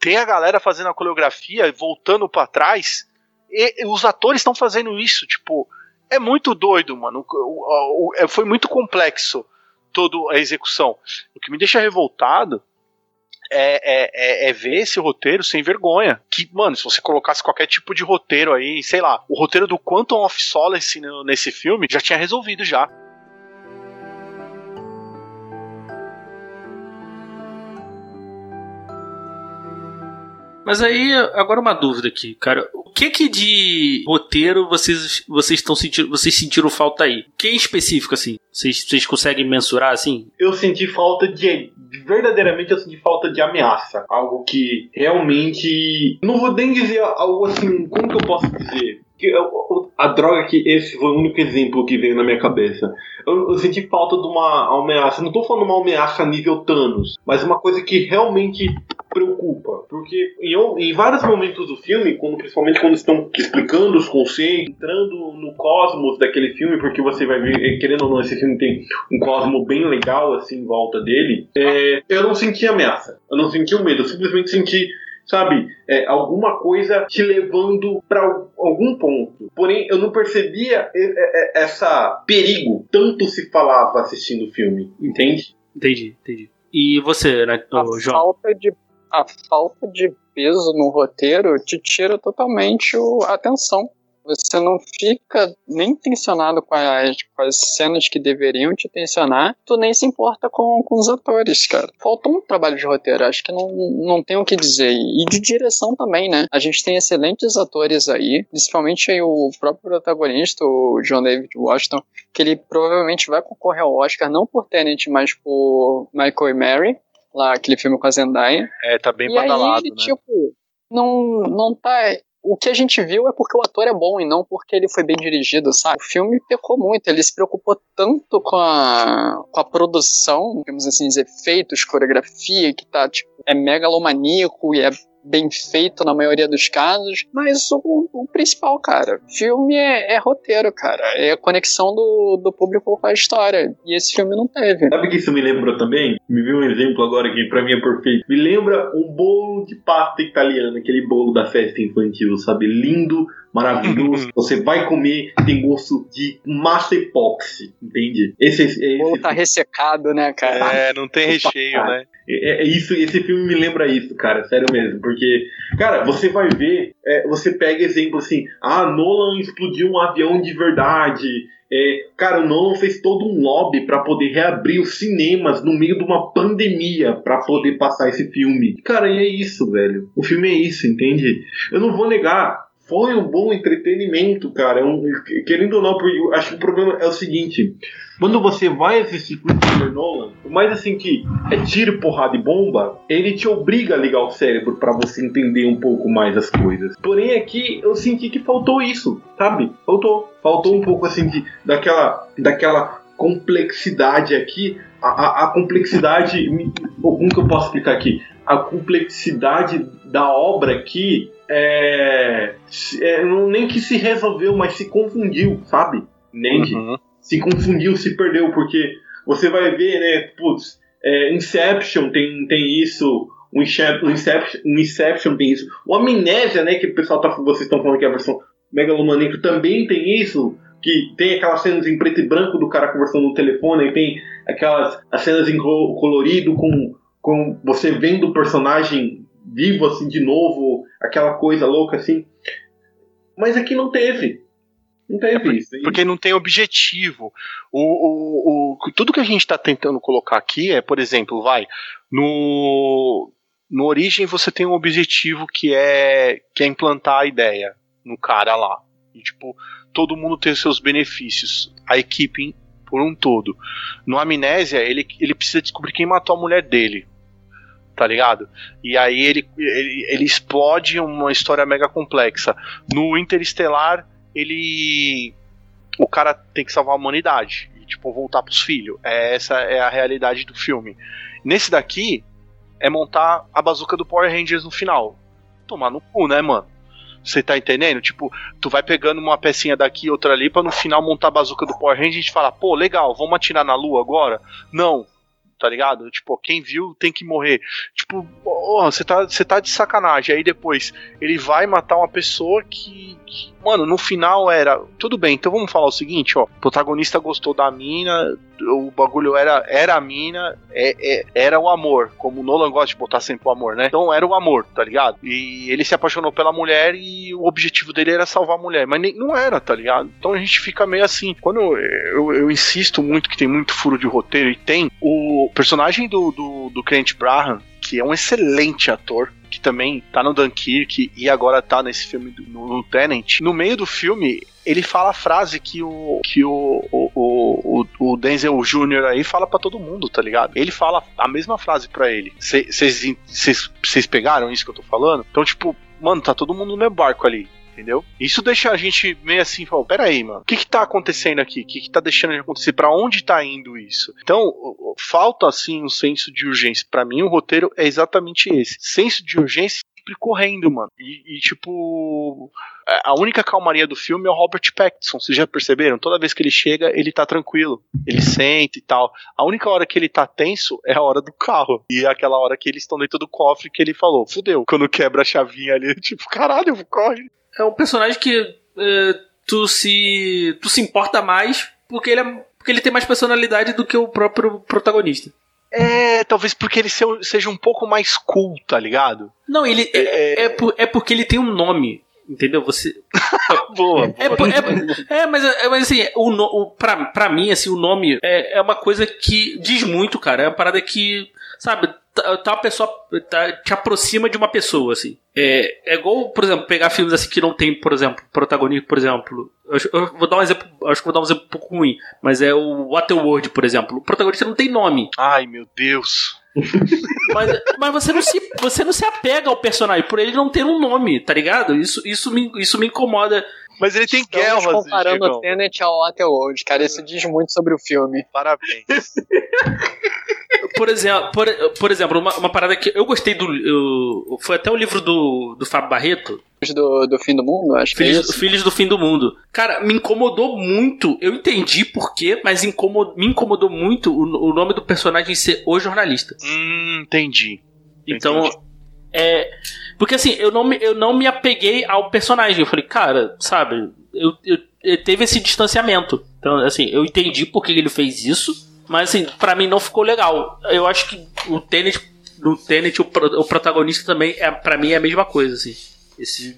Tem a galera fazendo a coreografia, voltando para trás e, os atores estão fazendo isso, tipo, é muito doido, mano. O, o, o, é, foi muito complexo toda a execução. O que me deixa revoltado é, é, é, é, ver esse roteiro sem vergonha. Que, mano, se você colocasse qualquer tipo de roteiro aí, sei lá, o roteiro do Quantum of Solace nesse filme já tinha resolvido já. Mas aí, agora uma dúvida aqui, cara. O que que de roteiro vocês vocês estão sentindo, vocês sentiram falta aí? Que em específico assim? Vocês, vocês conseguem mensurar assim? Eu senti falta de, verdadeiramente eu senti falta de ameaça. Algo que realmente. Não vou nem dizer algo assim. Como que eu posso dizer? A droga que esse foi o único exemplo que veio na minha cabeça. Eu, eu senti falta de uma ameaça. Não estou falando uma ameaça nível Thanos, mas uma coisa que realmente preocupa. Porque em, em, vários momentos do filme, quando, principalmente quando estão explicando os conceitos, entrando no cosmos daquele filme, porque você vai ver, eh, querendo ou não, esse filme tem um cosmo bem legal assim em volta dele, é, eu não senti ameaça. Eu não senti o medo, eu simplesmente senti sabe, é, alguma coisa te levando para algum ponto. Porém, eu não percebia é, é, essa perigo, tanto se falava assistindo o filme, entende? Entendi, entendi. E você, né, a João? Falta de, a falta de peso no roteiro te tira totalmente a atenção. Você não fica nem tensionado com as, com as cenas que deveriam te tensionar, tu nem se importa com, com os atores, cara. Faltou um trabalho de roteiro, acho que não, não tem o que dizer. E de direção também, né? A gente tem excelentes atores aí, principalmente aí o próprio protagonista, o John David Washington, que ele provavelmente vai concorrer ao Oscar, não por Tenet, mas por Michael e Mary, lá aquele filme com a Zendaya. É, tá bem e badalado, aí, né? tipo, não, não tá o que a gente viu é porque o ator é bom e não porque ele foi bem dirigido, sabe? O filme pecou muito, ele se preocupou tanto com a, com a produção, digamos assim, os efeitos, coreografia, que tá, tipo, é megalomaníaco e é bem feito na maioria dos casos, mas o, o principal, cara, filme é, é, roteiro, cara, é a conexão do, do público com a história, e esse filme não teve. Sabe que isso me lembrou também? Me viu um exemplo agora que pra mim é perfeito. Me lembra um bolo de pasta italiana, aquele bolo da festa infantil, sabe? Lindo, maravilhoso. Você vai comer, tem gosto de massa epóxi, entende? Esse, esse, o bolo tá ressecado, né, cara? É, não tem recheio, né? É, é, isso, esse filme me lembra isso, cara, sério mesmo. Porque, cara, você vai ver, é, você pega exemplo assim, ah, Nolan explodiu um avião de verdade. É, cara, o Nolan fez todo um lobby para poder reabrir os cinemas no meio de uma pandemia para poder passar esse filme. Cara, e é isso, velho. O filme é isso, entende? Eu não vou negar, foi um bom entretenimento, cara. É um, querendo ou não, acho que o problema é o seguinte: quando você vai assistir Christopher Nolan, por mais assim que é tiro, porrada e bomba, ele te obriga a ligar o cérebro para você entender um pouco mais as coisas. Porém, aqui eu senti que faltou isso, sabe? Faltou. Faltou um pouco assim de, daquela, daquela complexidade aqui. A, a, a complexidade. Como que eu posso explicar aqui? A complexidade da obra aqui é, é, nem que se resolveu, mas se confundiu, sabe? Entende? Uhum. Se confundiu, se perdeu, porque você vai ver, né? Putz, é, Inception tem, tem isso, o Inception, o Inception tem isso, o Amnésia, né? Que o pessoal tá, vocês estão falando que é a versão megalomaníaca também tem isso, que tem aquelas cenas em preto e branco do cara conversando no telefone, e tem aquelas as cenas em colorido com, com você vendo o personagem vivo assim de novo, aquela coisa louca assim. Mas aqui não teve. Não teve é porque, isso. Porque não tem objetivo. O, o, o, tudo que a gente está tentando colocar aqui é, por exemplo, vai, no, no Origem você tem um objetivo que é, que é implantar a ideia no cara lá. E, tipo, todo mundo tem os seus benefícios. A equipe por um todo. No Amnésia, ele, ele precisa descobrir quem matou a mulher dele tá ligado? E aí ele, ele, ele explode uma história mega complexa. No Interestelar, ele. O cara tem que salvar a humanidade e, tipo, voltar pros filhos. É, essa é a realidade do filme. Nesse daqui, é montar a bazuca do Power Rangers no final. Tomar no cu, né, mano? Você tá entendendo? Tipo, tu vai pegando uma pecinha daqui, outra ali, pra no final montar a bazuca do Power Rangers e falar, pô, legal, vamos atirar na lua agora? Não, tá ligado? Tipo, quem viu tem que morrer. Tipo, você tá, tá de sacanagem. Aí depois ele vai matar uma pessoa que, que, Mano, no final era. Tudo bem, então vamos falar o seguinte, ó. O protagonista gostou da mina, o bagulho era, era a mina, é, é, era o amor. Como o Nolan gosta de botar sempre o amor, né? Então era o amor, tá ligado? E ele se apaixonou pela mulher e o objetivo dele era salvar a mulher. Mas nem, não era, tá ligado? Então a gente fica meio assim. Quando eu, eu, eu insisto muito que tem muito furo de roteiro, e tem o personagem do, do, do Clint Braham, que é um excelente ator, que também tá no Dunkirk e agora tá nesse filme do, no, no Tenant, no meio do filme ele fala a frase que o que o, o, o, o Denzel Jr. aí fala para todo mundo, tá ligado? Ele fala a mesma frase para ele. Vocês pegaram isso que eu tô falando? Então, tipo, mano, tá todo mundo no meu barco ali entendeu? Isso deixa a gente meio assim, pera peraí, mano, o que que tá acontecendo aqui? O que que tá deixando de acontecer? Para onde tá indo isso? Então, falta assim um senso de urgência. Para mim, o roteiro é exatamente esse. Senso de urgência sempre correndo, mano. E, e, tipo, a única calmaria do filme é o Robert Pattinson. Vocês já perceberam? Toda vez que ele chega, ele tá tranquilo. Ele sente e tal. A única hora que ele tá tenso é a hora do carro. E é aquela hora que eles estão dentro do cofre que ele falou, fudeu. Quando quebra a chavinha ali, tipo, caralho, corre é um personagem que é, tu se tu se importa mais porque ele é, porque ele tem mais personalidade do que o próprio protagonista. É, talvez porque ele seja um pouco mais cool, tá ligado? Não, ele é, é, é, por, é porque ele tem um nome. Entendeu? Você. boa, boa. É, é, é, mas, é, mas assim, o, o, pra, pra mim, assim, o nome é, é uma coisa que diz muito, cara. É uma parada que, sabe, tá, tá uma pessoa tá, te aproxima de uma pessoa, assim. É, é igual, por exemplo, pegar filmes assim que não tem, por exemplo, protagonista, por exemplo. Eu, eu, vou dar um exemplo, acho que vou dar um exemplo um pouco ruim, mas é o Waterworld, por exemplo. O protagonista não tem nome. Ai, meu Deus. mas, mas você não se você não se apega ao personagem por ele não ter um nome, tá ligado? Isso, isso, me, isso me incomoda. Mas ele tem Estamos guerras. comparando o Tenet ao Waterworld, cara. Isso diz muito sobre o filme. Parabéns. por exemplo, por, por exemplo uma, uma, parada que eu gostei do. Eu, foi até o livro do, do Fábio Barreto. Do, do fim do mundo, acho Filhos, que é isso. Filhos do fim do mundo. Cara, me incomodou muito. Eu entendi porquê, mas incomod, me incomodou muito o, o nome do personagem ser o jornalista. Hum, entendi. Então, entendi. É. Porque assim, eu não, me, eu não me apeguei ao personagem. Eu falei, cara, sabe, eu, eu, eu teve esse distanciamento. Então, assim, eu entendi por que ele fez isso mas assim, pra mim não ficou legal. Eu acho que o Tenet, no Tenet, o, o protagonista também, é, pra mim, é a mesma coisa, assim. Esse,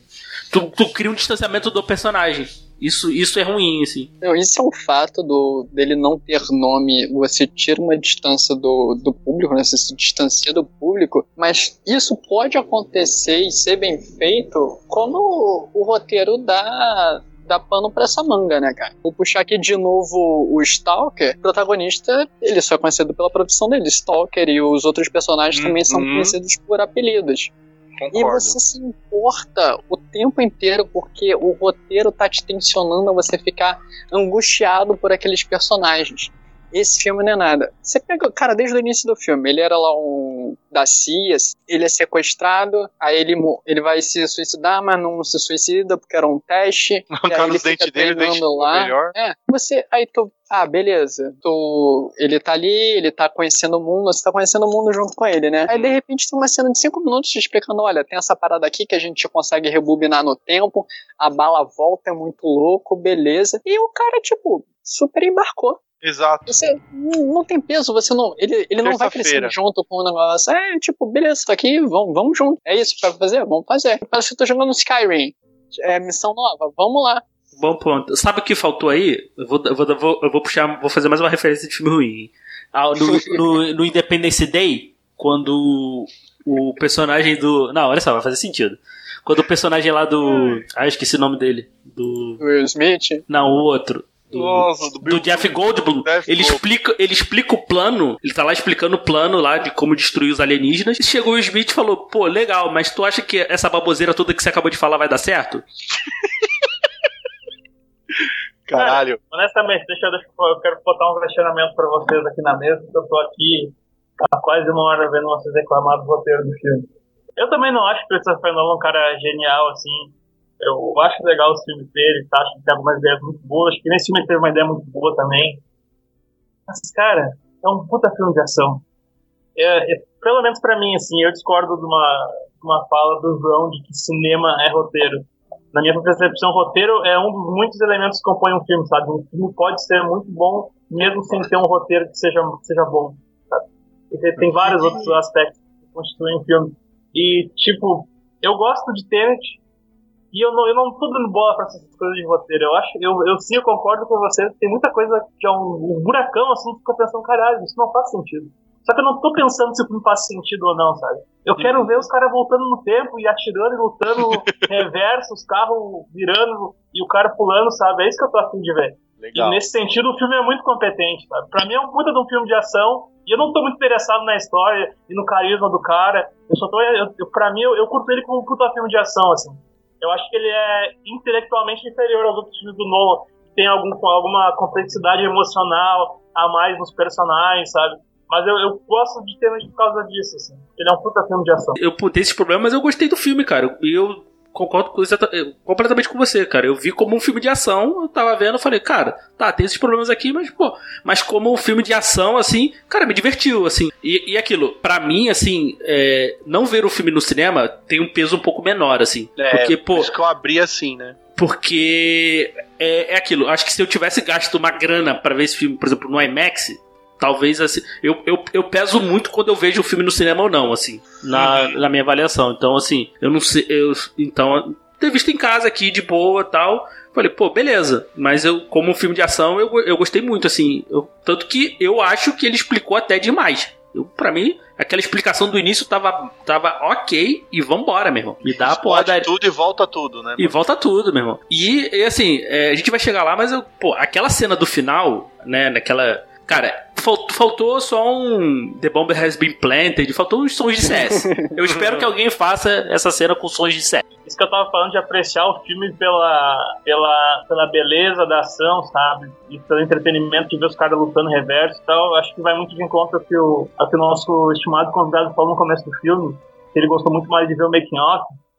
tu, tu cria um distanciamento do personagem. Isso, isso é ruim, assim. Não, isso é um fato do, dele não ter nome. Você tira uma distância do, do público, né? Você se distancia do público. Mas isso pode acontecer e ser bem feito quando o, o roteiro dá, dá pano pra essa manga, né, cara? Vou puxar aqui de novo o Stalker. O protagonista, ele só é conhecido pela profissão dele, Stalker, e os outros personagens também são uhum. conhecidos por apelidos. Concordo. E você se importa o tempo inteiro porque o roteiro tá te tensionando a você ficar angustiado por aqueles personagens. Esse filme não é nada. Você pega, cara, desde o início do filme, ele era lá um da CIA, ele é sequestrado, aí ele, ele vai se suicidar, mas não se suicida porque era um teste. Arrancar os dentes dele, dente lá. melhor. É, você, aí tu, ah, beleza, tu, ele tá ali, ele tá conhecendo o mundo, você tá conhecendo o mundo junto com ele, né? Aí de repente tem uma cena de cinco minutos te explicando, olha, tem essa parada aqui que a gente consegue rebobinar no tempo, a bala volta, é muito louco, beleza. E o cara, tipo, super embarcou. Exato. Você não tem peso, você não. Ele, ele não vai crescer junto com o negócio. É, tipo, beleza, tá aqui, vamos, vamos junto. É isso pra fazer? Vamos fazer. Parece que eu tô jogando Skyrim. É missão nova, vamos lá. Bom ponto. Sabe o que faltou aí? Eu vou, eu vou, eu vou, eu vou puxar, vou fazer mais uma referência de filme ruim. Ah, no, no, no Independence Day, quando o personagem do. Não, olha só, vai fazer sentido. Quando o personagem lá do. Ah, esqueci o nome dele. Do. Will Smith? Não, o outro do, Nossa, do, do Jeff Goldblum. Jeff ele, explica, ele explica o plano, ele tá lá explicando o plano lá de como destruir os alienígenas. E chegou o Smith e falou: pô, legal, mas tu acha que essa baboseira toda que você acabou de falar vai dar certo? Caralho. Cara, honestamente, deixa, deixa eu quero botar um questionamento pra vocês aqui na mesa, que eu tô aqui há quase uma hora vendo vocês reclamar do roteiro do filme. Eu também não acho que o Christopher Nolan um cara genial, assim. Eu acho legal os filmes dele, tá? acho que tem algumas ideias muito boas. Acho que nesse filme ele teve uma ideia muito boa também. Mas, cara, é um puta filme de ação. É, é, pelo menos pra mim, assim, eu discordo de uma, uma fala do João de que cinema é roteiro. Na minha percepção, roteiro é um dos muitos elementos que compõem um filme, sabe? Um filme pode ser muito bom, mesmo sem ter um roteiro que seja, seja bom, sabe? Porque tem vários outros aspectos que constituem um filme. E, tipo, eu gosto de Tenet, e eu não, eu não tô dando bola pra essas coisas de roteiro. Eu acho, eu, eu sim, eu concordo com você. Tem muita coisa que é um, um buracão assim, que fica pensando, caralho, isso não faz sentido. Só que eu não tô pensando se o filme faz sentido ou não, sabe? Eu quero ver os caras voltando no tempo e atirando e lutando reverso, os carros virando e o cara pulando, sabe? É isso que eu tô afim de ver. Legal. E nesse sentido o filme é muito competente, sabe? Pra mim é um puta de um filme de ação e eu não tô muito interessado na história e no carisma do cara. Eu só tô. Eu, eu, pra mim, eu, eu curto ele como um puta filme de ação, assim. Eu acho que ele é intelectualmente inferior aos outros filmes do Nolan. Tem algum, alguma complexidade emocional a mais nos personagens, sabe? Mas eu, eu gosto de ter por causa disso, assim. Ele é um puta filme de ação. Eu tenho esses problemas, mas eu gostei do filme, cara. Eu concordo com, completamente com você, cara. Eu vi como um filme de ação, eu tava vendo, falei, cara, tá, tem esses problemas aqui, mas, pô, mas como um filme de ação, assim, cara, me divertiu, assim. E, e aquilo, para mim, assim, é, não ver o filme no cinema tem um peso um pouco menor, assim. É, porque, pô. Por isso que eu abri assim, né? Porque é, é aquilo, acho que se eu tivesse gasto uma grana para ver esse filme, por exemplo, no IMAX, talvez assim. Eu, eu, eu peso muito quando eu vejo o filme no cinema ou não, assim, na, uhum. na minha avaliação. Então, assim, eu não sei. Eu, então, ter visto em casa aqui de boa tal. Falei, pô, beleza. Mas eu, como um filme de ação, eu, eu gostei muito, assim. Eu, tanto que eu acho que ele explicou até demais. Eu, pra mim, aquela explicação do início tava, tava ok e vambora, meu irmão. Me dá a porra tudo e volta tudo, né? E volta tudo, meu irmão. E, e assim, é, a gente vai chegar lá, mas eu, pô, aquela cena do final, né, naquela Cara, faltou só um The Bomber Has Been Planted, faltou uns sons de CS. Eu espero que alguém faça essa cena com sons de CS. Isso que eu tava falando de apreciar o filme pela, pela, pela beleza da ação, sabe? E pelo entretenimento de ver os caras lutando reverso e tal. Acho que vai muito de encontro ao que o, ao que o nosso estimado convidado falou no começo do filme. Que ele gostou muito mais de ver o making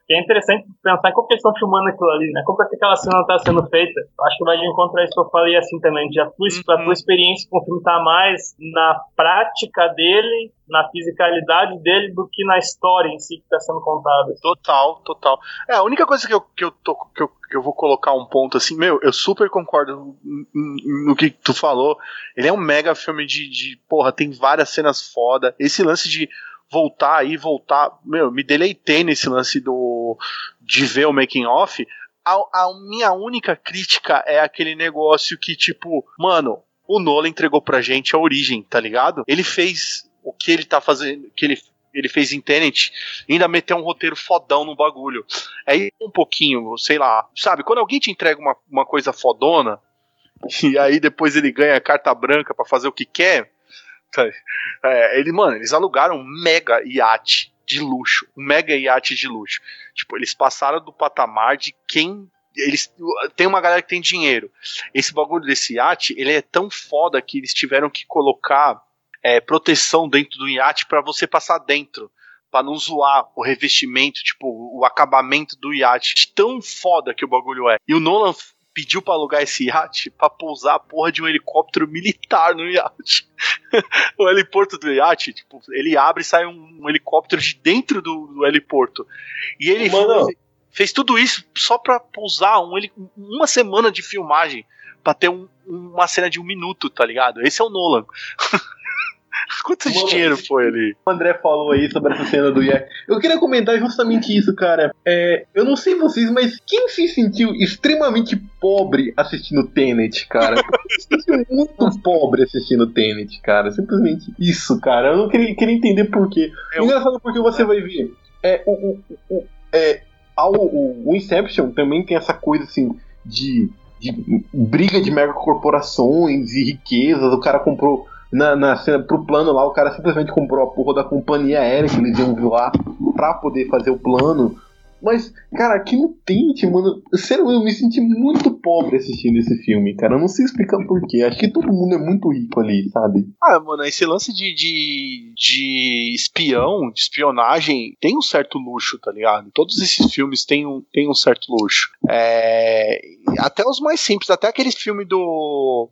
off e é interessante pensar como que eles estão filmando aquilo ali, né? Como é que aquela cena está sendo feita. Acho que vai de encontro a isso que eu falei assim também, de a tua, uhum. a tua experiência com o filme tá mais na prática dele, na fisicalidade dele, do que na história em si que está sendo contada. Total, total. É, a única coisa que eu, que eu, tô, que eu, que eu vou colocar um ponto assim, meu, eu super concordo no que tu falou. Ele é um mega filme de, de porra, tem várias cenas foda. Esse lance de voltar aí, voltar. Meu, me deleitei nesse lance do de ver o making off. A, a minha única crítica é aquele negócio que, tipo, mano, o Nolan entregou pra gente a origem, tá ligado? Ele fez o que ele tá fazendo, que ele ele fez em Tenet, ainda meteu um roteiro fodão no bagulho. Aí um pouquinho, sei lá, sabe, quando alguém te entrega uma, uma coisa fodona, e aí depois ele ganha carta branca para fazer o que quer, é, ele, mano, eles alugaram um mega iate de luxo, um mega iate de luxo. Tipo, eles passaram do patamar de quem eles tem uma galera que tem dinheiro. Esse bagulho desse iate, ele é tão foda que eles tiveram que colocar é, proteção dentro do iate para você passar dentro, para não zoar o revestimento, tipo o acabamento do iate. Tão foda que o bagulho é. E o Nolan pediu para alugar esse iate para pousar a porra de um helicóptero militar no iate. o heliporto do iate, tipo, ele abre e sai um, um helicóptero de dentro do, do heliporto. E ele Mano. fez, fez tudo isso só para pousar um, uma semana de filmagem para ter um, uma cena de um minuto, tá ligado? Esse é o Nolan. Quanto de dinheiro foi ali? O André falou aí sobre essa cena do Yak. Eu queria comentar justamente isso, cara. É, eu não sei vocês, mas quem se sentiu extremamente pobre assistindo Tenet, cara? se sentiu muito pobre assistindo Tenet, cara. Simplesmente isso, cara. Eu não queria, queria entender por quê. É Engraçado porque você vai ver. É, o, o, o, é, ao, o, o Inception também tem essa coisa assim de, de briga de megacorporações e riquezas. O cara comprou na, na cena, pro plano lá, o cara simplesmente comprou a porra da companhia aérea que eles iam voar pra poder fazer o plano. Mas, cara, aqui no Tente, mano, sério, eu me senti muito pobre assistindo esse filme, cara. Eu não sei explicar porquê. Acho que todo mundo é muito rico ali, sabe? Ah, mano, esse lance de, de, de espião, de espionagem, tem um certo luxo, tá ligado? Todos esses filmes têm um, têm um certo luxo. É, até os mais simples, até aquele filme do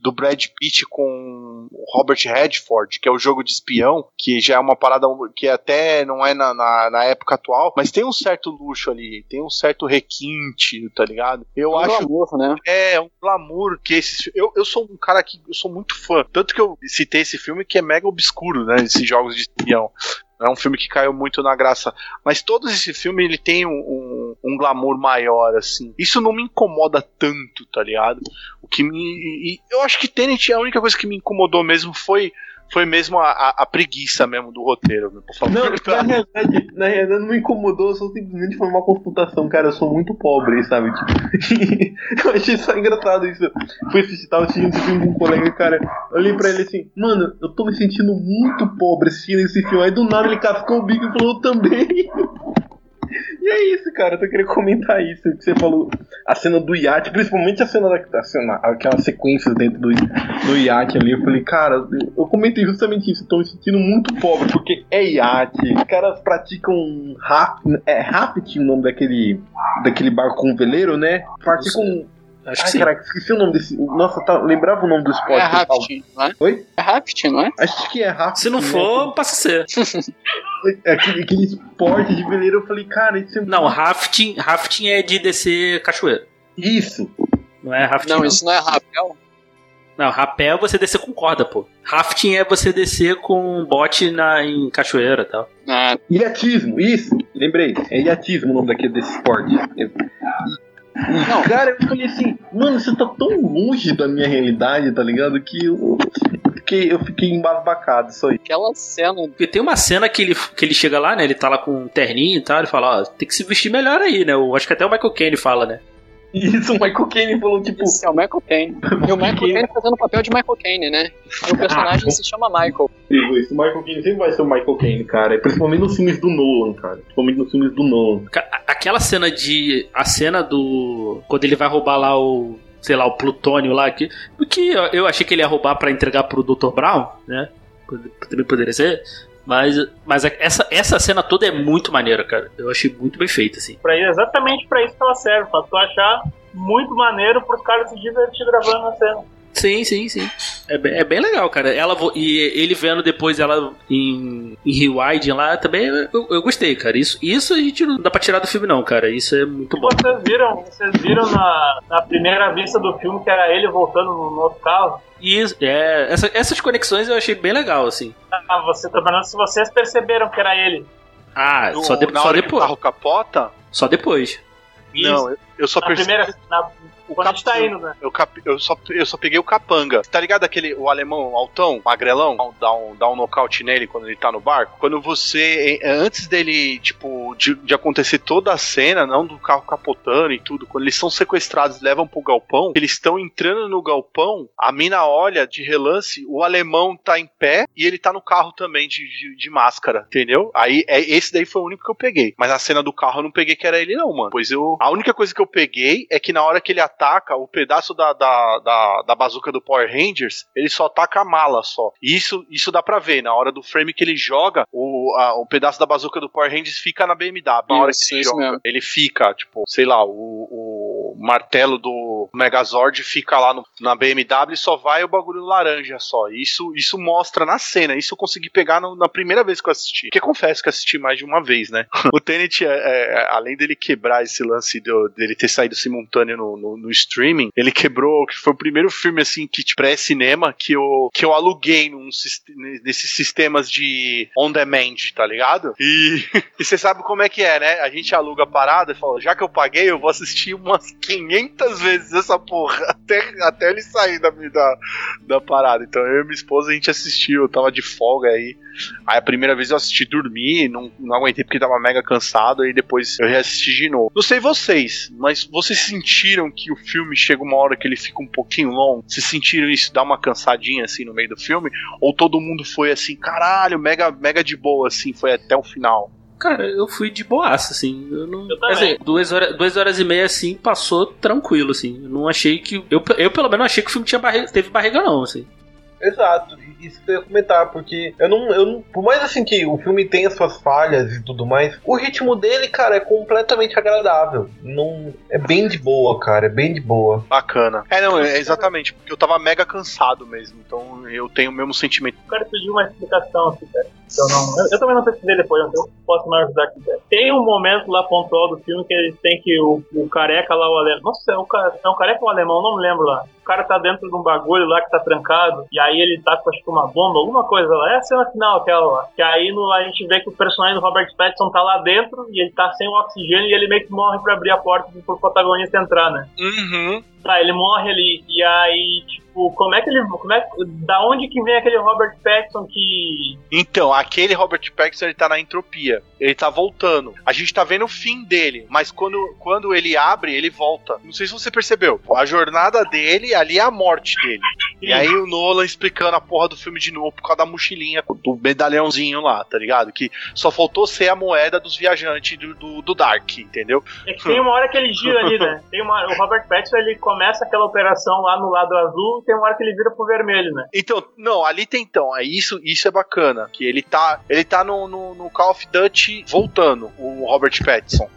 do Brad Pitt com o Robert Redford, que é o jogo de espião, que já é uma parada que até não é na, na, na época atual, mas tem um certo luxo ali, tem um certo requinte, tá ligado? Eu um acho. Glamour, né? É, um glamour que esse. Eu, eu sou um cara que eu sou muito fã. Tanto que eu citei esse filme que é mega obscuro, né? Esses jogos de espião. É um filme que caiu muito na graça. Mas todo esse filme ele tem um, um, um, glamour maior, assim. Isso não me incomoda tanto, tá ligado? O que me. E, eu acho que Tenet, a única coisa que me incomodou mesmo foi foi mesmo a, a, a preguiça mesmo do roteiro, por favor. Não, na realidade, na realidade não me incomodou, só simplesmente foi uma computação, cara, eu sou muito pobre, sabe? Tipo, eu achei só engraçado isso. Fui assistir, tava assistindo esse filme com um colega, cara, eu olhei pra ele assim, mano, eu tô me sentindo muito pobre assistindo esse filme. Aí do nada ele cascou o bico e falou, eu também. E é isso, cara. Eu queria comentar isso. Que você falou, a cena do iate, principalmente a cena da a cena, aquelas sequências dentro do, do iate ali. Eu falei, cara, eu comentei justamente isso. Estou me sentindo muito pobre, porque é iate. Os caras praticam raft, é rafting o nome daquele, daquele barco com veleiro, né? Praticam. Acho Ai, que sim. caraca, esqueci o nome desse. Nossa, tá, lembrava o nome do esporte. É que rafting, não é? Oi? É rafting, não é? Acho que é rafting. Se não né? for, passa a ser. É Aquele, aquele esporte de veleiro, eu falei, cara, isso é Não, rafting, rafting é de descer cachoeira. Isso. Não é rafting. Não, Não, isso não é rapel. não rapé é você descer com corda, pô. Rafting é você descer com bote na, em cachoeira e tal. Ah, Ilhatismo, isso, lembrei. É ilhatismo o nome daquele desse esporte. Não. cara, eu falei assim, mano, você tá tão longe da minha realidade, tá ligado? Que eu fiquei, eu fiquei embasbacado, isso aí. aquela cena Porque tem uma cena que ele, que ele chega lá, né? Ele tá lá com um terninho e tal. Ele fala, ó, tem que se vestir melhor aí, né? Eu acho que até o Michael Caine fala, né? Isso, o Michael Caine falou, tipo, Esse é o Michael Caine. E o Michael Caine fazendo o papel de Michael Caine, né? E o personagem se chama Michael. isso, o Michael Caine sempre vai ser o Michael Caine, cara. Principalmente nos filmes do Nolan, cara. Principalmente nos filmes do Nolan. Aquela cena de. A cena do. Quando ele vai roubar lá o. Sei lá, o plutônio lá. Que, que eu- achei que ele ia roubar pra entregar pro Dr. Brown, né? Também poderia ser. Mas, mas a- essa, essa cena toda é muito maneira, cara. Eu achei muito bem feita, assim. Pra, exatamente pra isso que ela serve, pra tu achar muito maneiro pros caras se divertir gravando a cena. Sim, sim, sim. É bem, é bem legal, cara. Ela vo- e ele vendo depois ela em, em Rewind lá também, eu, eu gostei, cara. Isso, isso a gente não dá pra tirar do filme, não, cara. Isso é muito bom. Vocês viram, vocês viram na, na primeira vista do filme que era ele voltando no, no outro carro? E é, essa- essas conexões eu achei bem legal, assim. Ah, você tá vendo se vocês perceberam que era ele. Ah, No- só, de- na só hora que o depois. carro capota, Só depois. não, eu- eu só Na percebi. primeira. Na, o gente tá cap- indo, né? Eu, cap- eu só, eu só peguei o capanga. Tá ligado aquele o alemão altão, magrelão? Dá um, dá um nocaute nele quando ele tá no barco. Quando você. eh, Antes dele, tipo, de, de acontecer toda a cena, não do carro capotando e tudo, quando eles são sequestrados e levam pro galpão, eles estão entrando no galpão, a mina olha de relance, o alemão tá em pé e ele tá no carro também de, de, de máscara, entendeu? Aí é, esse daí foi o único que eu peguei. Mas a cena do carro eu não peguei que era ele, não, mano. Pois eu. A única coisa que eu peguei é que na hora que ele ataca, o pedaço da, da, da, da bazuca do Power Rangers, ele só ataca a mala só. E isso, isso dá pra ver. Na hora do frame que ele joga, o, a- o pedaço da bazuca do Power Rangers fica na BMW. Na hora Isso, que ele joga, mesmo. ele fica, tipo, sei lá, o, o martelo do Megazord fica lá no- na BMW só vai o bagulho laranja só. Isso, isso mostra na cena. Isso eu consegui pegar no- na primeira vez que eu assisti. Porque confesso que assisti mais de uma vez, né? o Tenet, é, é, além dele quebrar esse lance dele ter saído simultâneo no, no- no streaming, ele quebrou, que foi o primeiro filme assim que tipo, pré-cinema que eu, que eu aluguei num, nesses sistemas de on demand, tá ligado? E, e você sabe como é que é, né? A gente aluga a parada e fala, já que eu paguei, eu vou assistir umas 500 vezes essa porra, até, até ele sair da, da, da parada. Então eu e minha esposa a gente assistiu, eu tava de folga aí. Aí a primeira vez eu assisti dormir, não, não aguentei porque tava mega cansado, aí depois eu reassisti de novo. Não sei vocês, mas vocês sentiram que o filme chega uma hora que ele fica um pouquinho longo? Vocês sentiram isso, dar uma cansadinha assim no meio do filme? Ou todo mundo foi assim, caralho, mega, mega de boa, assim, foi até o final? Cara, eu fui de boaça, assim. Eu não. Eu. Assim, duas, horas, duas horas e meia, assim, passou tranquilo, assim. Eu não achei que. Eu, eu pelo menos, não achei que o filme tinha barriga, teve barriga, não, assim. Exato, isso que eu ia comentar, porque eu não, eu não. Por mais assim que o filme tenha suas falhas e tudo mais, o ritmo dele, cara, é completamente agradável. Não, é bem de boa, cara, é bem de boa. Bacana. É, não, é exatamente, porque eu tava mega cansado mesmo, então eu tenho o mesmo sentimento. O cara pediu uma explicação aqui, cara. Eu, não, eu, eu também não pesquisei depois, então eu posso mais ajudar aqui. Tem um momento lá pontual do filme que ele tem que o, o careca lá, o alemão. Nossa, é o, ca- é um careca ou um alemão? Não me lembro lá. cara tá dentro de um bagulho lá que tá trancado, e aí ele tá com acho que uma bomba, alguma coisa lá. É a cena final aquela lá. Que aí no, a gente vê que o personagem do Robert Pattinson tá lá dentro e ele tá sem o oxigênio e ele meio que morre pra abrir a porta pro protagonista entrar, né? Uhum. Tá, ele morre ali. E aí, tipo, como é que ele. Como é, da onde que vem aquele Robert Pattinson que. Então, aquele Robert Pattinson ele tá na entropia. Ele tá voltando. A gente tá vendo o fim dele, mas quando, quando ele abre, ele volta. Não sei se você percebeu. A jornada dele ali é a morte dele. E aí o Nolan explicando a porra do filme de novo por causa da mochilinha, do medalhãozinho lá, tá ligado? Que só faltou ser a moeda dos viajantes do, do, do Dark, entendeu? É que tem uma hora que ele gira ali, né? Tem uma, o Robert Pattinson ele começa aquela operação lá no lado azul e tem uma hora que ele vira pro vermelho, né? Então, não, ali tem então. É isso, isso é bacana. Que ele tá, ele tá no, no, no Call of Duty voltando, o Robert Pattinson.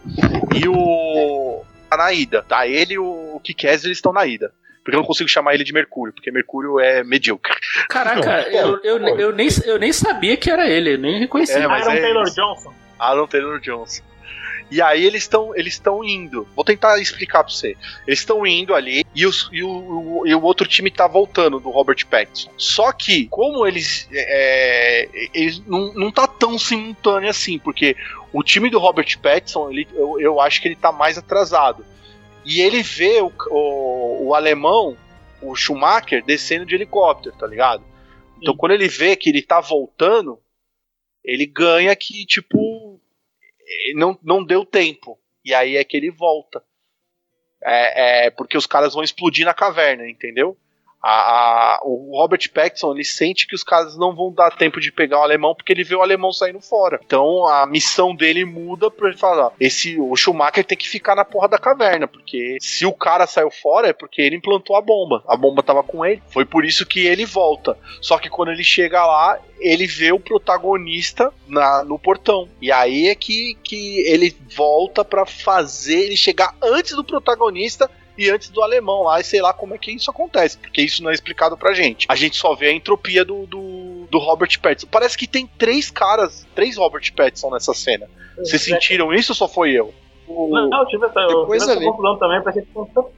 E o. Tá na ida, tá? Ele e o Kikaz, eles estão na ida. Porque eu não consigo chamar ele de Mercúrio, porque Mercúrio é medíocre. Caraca, eu, eu, eu, nem, eu nem sabia que era ele, eu nem reconheci. É, mas Aaron é Taylor isso. Johnson. Aaron Taylor Johnson. E aí eles estão eles estão indo. Vou tentar explicar pra você. Eles estão indo ali e, os, e, o, e o outro time tá voltando do Robert Pattinson. Só que, como eles. é, eles não, não tá tão simultâneo assim, porque o time do Robert Pattinson, ele, eu, eu acho que ele tá mais atrasado. E ele vê o, o, o alemão, o Schumacher, descendo de helicóptero, tá ligado? Então Sim. quando ele vê que ele tá voltando, ele ganha que, tipo, não, não deu tempo. E aí é que ele volta. É, é porque os caras vão explodir na caverna, entendeu? A, a- o Robert Pattinson ele sente que os caras não vão dar tempo de pegar o alemão porque ele vê o alemão saindo fora. Então a missão dele muda pra ele falar: esse o Schumacher tem que ficar na porra da caverna, porque se o cara saiu fora é porque ele implantou a bomba. A bomba tava com ele. Foi por isso que ele volta. Só que quando ele chega lá, ele vê o protagonista na, no portão. E aí é que, que ele volta pra fazer ele chegar antes do protagonista e antes do alemão lá, e sei lá como é que isso acontece, porque isso não é explicado pra gente. A gente só vê a entropia do, do, do Robert Pattinson. Parece que tem três caras, três Robert Pattinson nessa cena. Vocês sentiram isso ou só foi eu? Não, não, eu tive essa, eu Depois tive essa confusão também, porque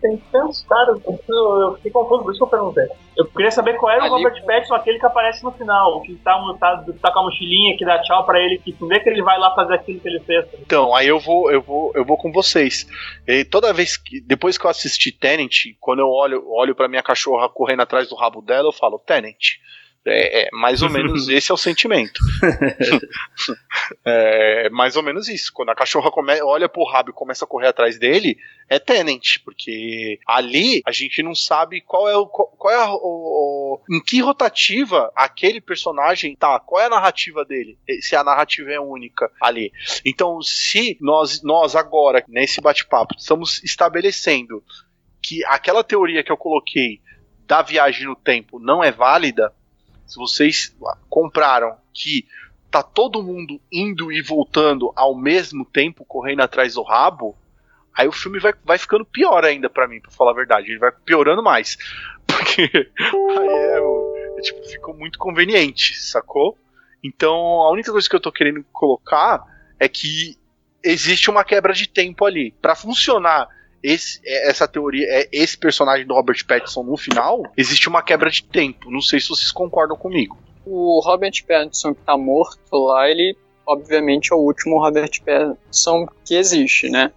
tem tantos, caras. Eu, eu fiquei confuso, por isso que eu perguntei. Eu queria saber qual era o Ali- Robert Pattinson, aquele que aparece no final, que tá, tá, tá com a mochilinha, que dá tchau pra ele, que vê que ele vai lá fazer aquilo que ele fez. Então, aí eu vou, eu vou, eu vou com vocês. E toda vez que, depois que eu assisti Tenant, quando eu olho, olho para minha cachorra correndo atrás do rabo dela, eu falo Tenant. É, é mais ou menos esse é o sentimento. é mais ou menos isso. Quando a cachorra come, olha pro rabo e começa a correr atrás dele, é Tenant, porque ali a gente não sabe qual é o qual, é a, o, o- em que rotativa aquele personagem tá, qual é a narrativa dele, se a narrativa é única ali. Então, se nós, nós agora, nesse bate-papo, estamos estabelecendo que aquela teoria que eu coloquei da viagem no tempo não é válida, se vocês compraram que tá todo mundo indo e voltando ao mesmo tempo, correndo atrás do rabo, aí o filme vai, vai ficando pior ainda pra mim, pra falar a verdade. Ele vai piorando mais. Porque aí é, é, tipo, ficou muito conveniente, sacou? Então, a única coisa que eu tô querendo colocar é que existe uma quebra de tempo ali. Pra funcionar esse, é, essa teoria, é, esse personagem do Robert Pattinson no final, existe uma quebra de tempo. Não sei se vocês concordam comigo. O Robert Pattinson que tá morto lá, ele obviamente é o último Robert Pattinson que existe, né?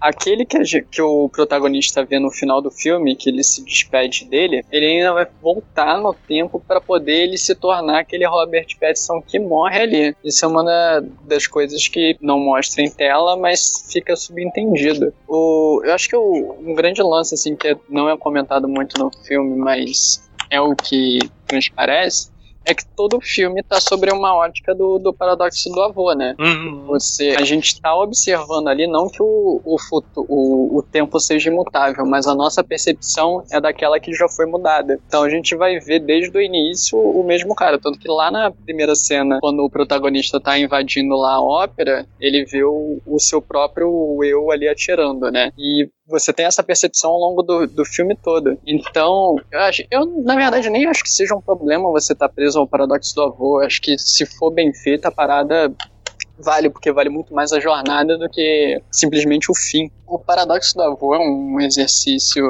Aquele que, a que o protagonista vê no final do filme, que ele se despede dele, ele ainda vai voltar no tempo para poder ele se tornar aquele Robert Pattinson que morre ali. Isso é uma da- das coisas que não mostra em tela, mas fica subentendido. O, eu acho que o, um grande lance, assim, que não é comentado muito no filme, mas é o que transparece, é que todo o filme tá sobre uma ótica do, do paradoxo do avô, né? Você, a gente tá observando ali não que o, o, futu, o, o tempo seja imutável, mas a nossa percepção é daquela que já foi mudada. Então a gente vai ver desde o início o mesmo cara. Tanto que lá na primeira cena, quando o protagonista tá invadindo lá a ópera, ele vê o, o seu próprio eu ali atirando, né? E você tem essa percepção ao longo do, do filme todo. Então, eu, acho, eu, na verdade, nem acho que seja um problema você estar preso ao paradoxo do avô. Eu acho que se for bem feita, a parada vale, porque vale muito mais a jornada do que simplesmente o fim. O paradoxo do avô é um exercício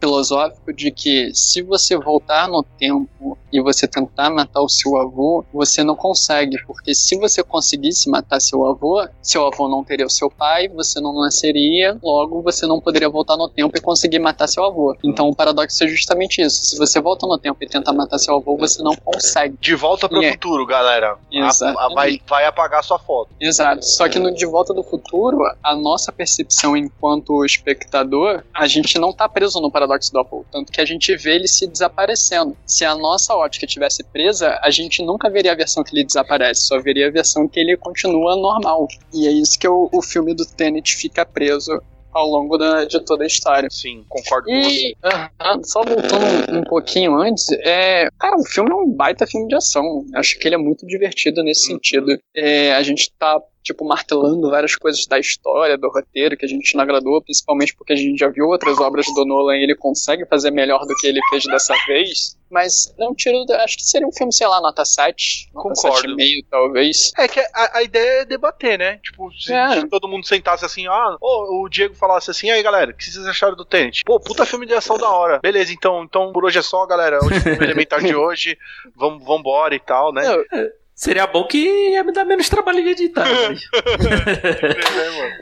filosófico de que se você voltar no tempo e você tentar matar o seu avô, você não consegue, porque se você conseguisse matar seu avô, seu avô não teria o seu pai, você não nasceria, logo você não poderia voltar no tempo e conseguir matar seu avô. Então o paradoxo é justamente isso. Se você volta no tempo e tenta matar seu avô, você não consegue. De volta para o é. futuro, galera. A, a, vai, vai apagar sua foto. Exato. Só que no De Volta do Futuro, a nossa percepção enquanto espectador, a gente não tá preso no paradoxo do Apple. Tanto que a gente vê ele se desaparecendo. Se a nossa ótica tivesse presa, a gente nunca veria a versão que ele desaparece, só veria a versão que ele continua normal. E é isso que o, o filme do Tenet fica preso ao longo da, de toda a história. Sim, concordo e, com você. Uh, só voltando um, um, pouquinho antes, é, cara, o filme é um baita filme de ação. Acho que ele é muito divertido nesse uhum. sentido. É, a gente tá tipo, martelando várias coisas da história, do roteiro, que a gente não agradou, principalmente porque a gente já viu outras obras do Nolan e ele consegue fazer melhor do que ele fez dessa vez. Mas não tiro. Acho que seria um filme, sei lá, nota 7. Nota Concordo. 7,5, talvez. É que a, a, ideia é debater, né? Tipo, se, É. se todo mundo sentasse assim, ah, ou o Diego falasse assim, aí galera, o que vocês acharam do Tenet? Pô, puta filme de ação da hora. Beleza, então, então por hoje é só, galera. Hoje é o elementar de hoje. Vamos vambora e tal, né? Não, Seria bom que ia me dar menos trabalho de editar. mas- É, mano.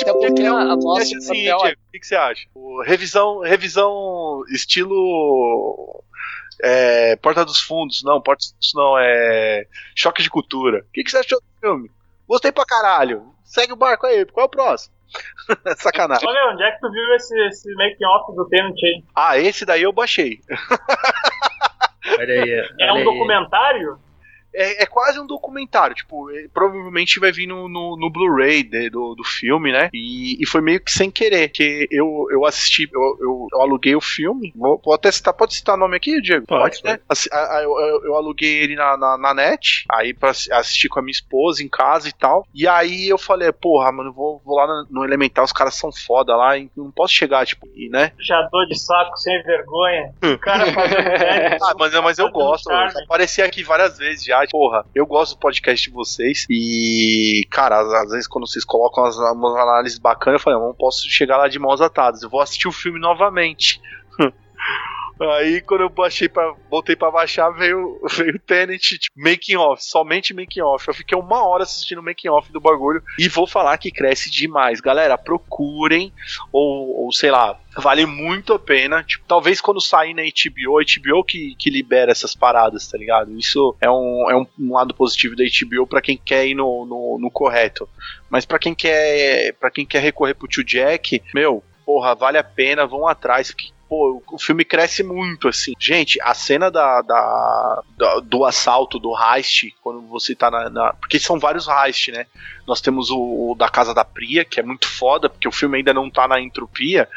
Até porque a, a nossa Acho assim, papel Diego, o que, que você acha? O revisão, revisão estilo é, Porta dos Fundos, não, Porta dos Fundos não, é Choque de Cultura. O que, que você achou do filme? Gostei pra caralho. Segue o barco aí, qual é o próximo? Sacanagem. Olha, onde é que tu viu esse, esse making-off do Tenant? Ah, esse daí eu baixei. Olha aí. É um olha aí. documentário? É, é quase um documentário, tipo, é, provavelmente vai vir no, no, no Blu-ray do, do filme, né? E, e foi meio que sem querer, que eu, eu assisti, eu, eu, eu aluguei o filme. Vou, vou até citar, pode citar nome aqui, Diego? Pode, né? Assi- a- a- eu, eu- aluguei ele na, na, na net, aí pra assi- assistir com a minha esposa em casa e tal. E aí eu falei, porra, mano, vou, vou lá no, no Elemental, os caras são foda lá, não posso chegar, tipo, e, né? Já dor de saco, sem vergonha. O cara fazendo. Ah, mas, mas eu gosto, apareci aqui várias vezes já. Porra, eu gosto do podcast de vocês. E, cara, às, às vezes quando vocês colocam umas, umas análises bacanas, eu falei, eu não posso chegar lá de mãos atadas. Eu vou assistir o filme novamente. Aí quando eu baixei pra, voltei pra baixar, veio, veio o Tenet, tipo, making off, somente making off. Eu fiquei uma hora assistindo o making off do bagulho e vou falar que cresce demais. Galera, procurem, ou, ou sei lá, vale muito a pena. Tipo, talvez quando sair na HBO, HBO que, que libera essas paradas, tá ligado? Isso é um, é um, um lado positivo da HBO pra quem quer ir no, no, no correto. Mas pra quem quer para quem quer recorrer pro tio Jack, meu, porra, vale a pena, vão atrás. Que, pô, o filme cresce muito, assim. Gente, a cena da, da, da- do assalto, do heist, quando você tá na, na- Porque são vários heist, né? Nós temos o, o da Casa da Pria, que é muito foda, porque o filme ainda não tá na entropia.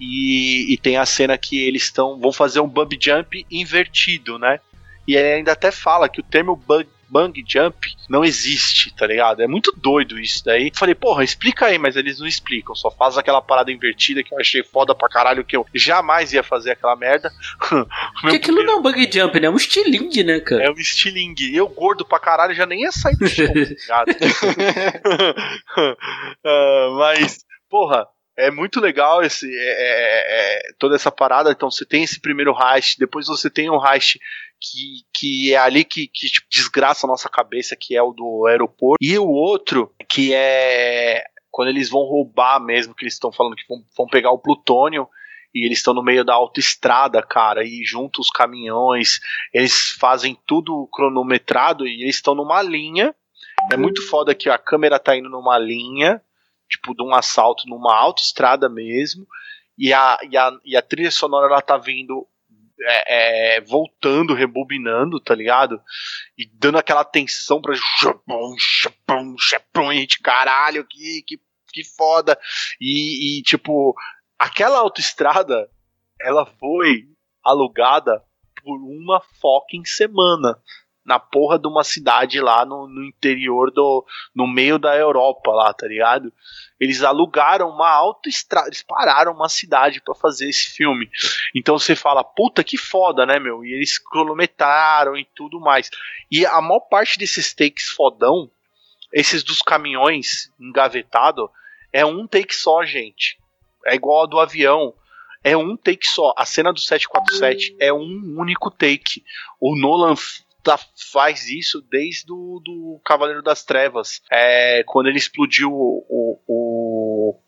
E, e tem a cena que eles estão vão fazer um bump jump invertido, né? E ele ainda até fala que o termo bug, bang jump não existe, tá ligado? É muito doido isso daí. Falei, porra, explica aí, mas eles não explicam, só faz aquela parada invertida que eu achei foda pra caralho, que eu jamais ia fazer aquela merda. Porque aquilo não é um bug jump, né? É um estilingue, né, cara? É um estilingue. Eu, gordo pra caralho, já nem ia sair do tá ligado? Ah, mas, porra, é muito legal esse, é- é- é- toda essa parada. Então você tem esse primeiro heist, depois você tem um heist que, que é ali que, que tipo, desgraça a nossa cabeça, que é o do aeroporto. E o outro, que é quando eles vão roubar mesmo, que eles estão falando que vão, vão pegar o plutônio. E eles estão no meio da autoestrada, cara, e junto os caminhões, eles fazem tudo cronometrado e eles estão numa linha. É muito foda que a câmera tá indo numa linha, tipo, de um assalto numa autoestrada mesmo, e a, e a, e a trilha sonora ela tá vindo. É, é, voltando, rebobinando, tá ligado? E dando aquela tensão pra. Chapum, e a gente, caralho, que, que, que foda. E, e, tipo, aquela autoestrada, ela foi alugada por uma fucking semana na porra de uma cidade lá no, no interior do. no meio da Europa lá, tá ligado? Eles alugaram uma autoestrada, eles pararam uma cidade pra fazer esse filme. Então você fala, puta que foda, né, meu? E eles cronometraram e tudo mais. E a maior parte desses takes fodão esses dos caminhões engavetado é um take só, gente. É igual a do avião. É um take só. A cena do 747 é um único take. O Nolan tá, faz isso desde o do Cavaleiro das Trevas. É, quando ele explodiu o, o, o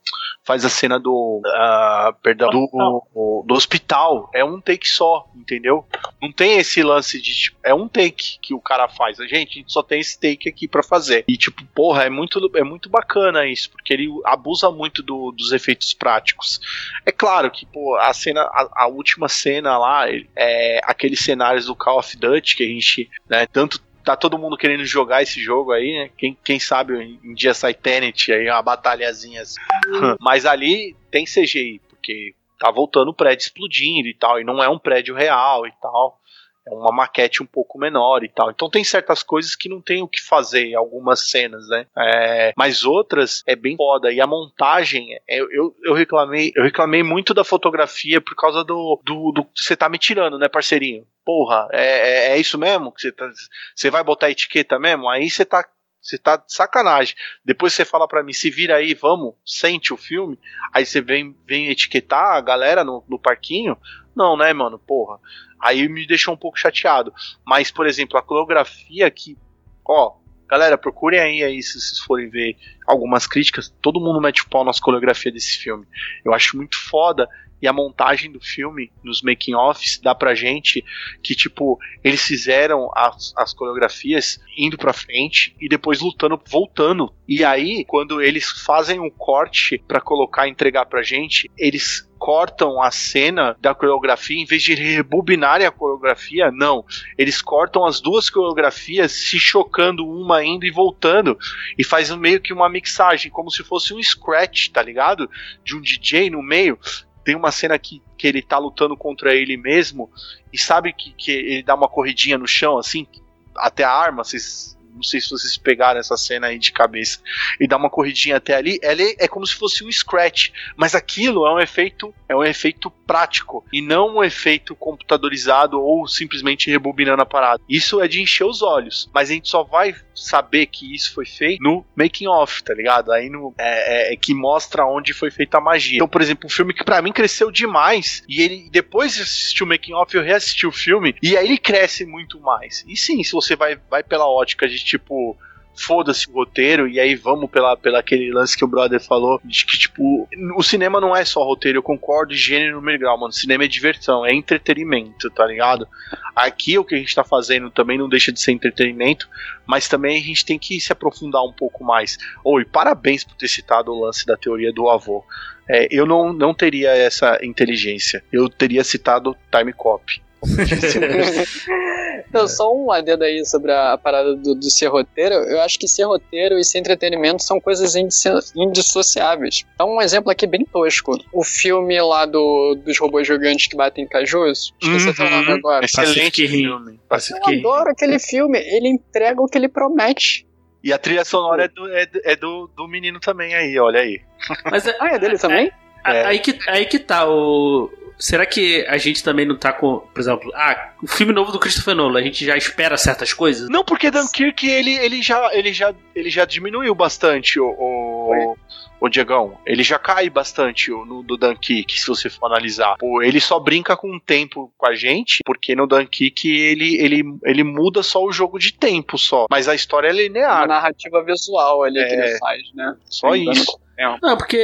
faz a cena do. Uh, perdão, do, do, hospital. É um take só, entendeu? Não tem esse lance de. Tipo, é um take que o cara faz. A gente, a gente só tem esse take aqui para fazer. E, tipo, porra, é muito, é muito bacana isso, porque ele abusa muito do, dos efeitos práticos. É claro que, pô, a cena, a, a última cena lá, é aqueles cenários do Call of Duty que a gente, né, tanto tá todo mundo querendo jogar esse jogo aí, né? Quem, quem sabe um dia sai Tenet aí, uma batalhazinha assim. Mas ali tem CGI, porque tá voltando o prédio explodindo e tal, e não é um prédio real e tal. É uma maquete um pouco menor e tal. Então tem certas coisas que não tem o que fazer algumas cenas, né? É, mas outras é bem foda. E a montagem, é, eu, eu, reclamei, eu reclamei muito da fotografia por causa do, do, do você tá me tirando, né, parceirinho? Porra, é, é, é isso mesmo? Você, tá, você vai botar etiqueta mesmo? Aí você tá você tá de sacanagem. Depois você fala para mim, se vira aí, vamos, sente o filme. Aí você vem, vem etiquetar a galera no, no parquinho. Não, né, mano? Porra. Aí me deixou um pouco chateado. Mas, por exemplo, a coreografia que. Ó, galera, procurem aí, aí se vocês forem ver algumas críticas. Todo mundo mete o pau nas coreografia desse filme. Eu acho muito foda e a montagem do filme nos making offs dá pra gente que tipo eles fizeram as, as coreografias indo pra frente e depois lutando voltando e aí quando eles fazem um corte para colocar entregar pra gente eles cortam a cena da coreografia em vez de rebobinarem a coreografia, não. Eles cortam as duas coreografias se chocando uma indo e voltando e faz meio que uma mixagem, como se fosse um scratch, tá ligado? De um DJ no meio tem uma cena que, que ele tá lutando contra ele mesmo e sabe que, que ele dá uma corridinha no chão, assim, até a arma, vocês não sei se vocês pegaram essa cena aí de cabeça, e dá uma corridinha até ali, ela é, é como se fosse um scratch, mas aquilo é um efeito, é um efeito prático e não um efeito computadorizado ou simplesmente rebobinando a parada. Isso é de encher os olhos, mas a gente só vai saber que isso foi feito no making off, tá ligado? Aí no é, é, é que mostra onde foi feita a magia. Então, por exemplo, um filme que para mim cresceu demais e ele depois de assistir o making off eu reassisti o filme e aí ele cresce muito mais. E sim, se você vai vai pela ótica de tipo foda-se o roteiro, e aí vamos pela, pela aquele lance que o brother falou, de que, tipo, o cinema não é só roteiro, eu concordo, gênero número grau, mano. Cinema é diversão, é entretenimento, tá ligado? Aqui o que a gente tá fazendo também não deixa de ser entretenimento, mas também a gente tem que se aprofundar um pouco mais. Oi, parabéns por ter citado o lance da teoria do avô. É, eu não, não teria essa inteligência, eu teria citado Time Cop. Não, só um adendo aí sobre a, a parada do, do, ser roteiro. Eu acho que ser roteiro e ser entretenimento são coisas indissociáveis. Então, um exemplo aqui bem tosco. O filme lá do, dos robôs gigantes que batem cajus. Esqueci uhum. o nome agora. Excelente filme. Eu adoro aquele filme. Ele entrega o que ele promete. E a trilha sonora é do, é, é do, do menino também aí, olha aí. Mas é, ah, é dele também? É. Aí, que, aí que tá o, Será que a gente também não tá com, por exemplo, ah, o filme novo do Christopher Nolan, a gente já espera certas coisas? Não, porque Dunkirk ele, ele, já, ele, já, ele já diminuiu bastante o, o, o Diegão. Ele já cai bastante no do Dunkirk, se você for analisar. Pô, ele só brinca com o tempo com a gente, porque no Dunkirk ele, ele, ele muda só o jogo de tempo só. Mas a história é linear. A narrativa visual ali é, que ele faz, né? Só isso. Não, porque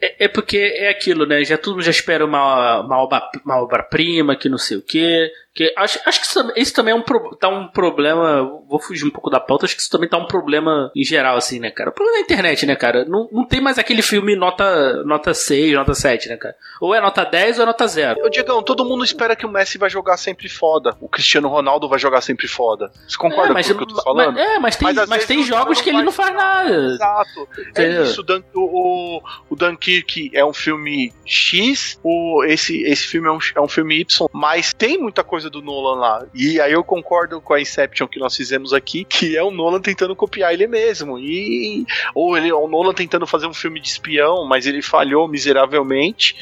é, é, porque é aquilo, né? Já todo mundo já espera uma, uma, obra, uma obra-prima, que não sei o quê. Que acho, acho que isso, isso também é um, tá um problema. Vou fugir um pouco da pauta, acho que isso também tá um problema em geral, assim, né, cara? O problema da internet, né, cara? Não, não tem mais aquele filme nota, nota 6, nota 7, né, cara? Ou é nota 10 ou é nota 0. Ô, Diegão, todo mundo espera que o Messi vai jogar sempre foda. O Cristiano Ronaldo vai jogar sempre foda. Você concorda é, mas, com o que eu tô falando? Mas, é, mas tem, mas, mas tem jogos que ele não faz nada. Exato. É isso, o, o, o Dunkirk é um filme X, o, esse, esse filme é um, é um filme Y, mas tem muita coisa do Nolan lá. E aí eu concordo com a Inception que nós fizemos aqui, que é o Nolan tentando copiar ele mesmo. E ou ele é o Nolan tentando fazer um filme de espião, mas ele falhou miseravelmente,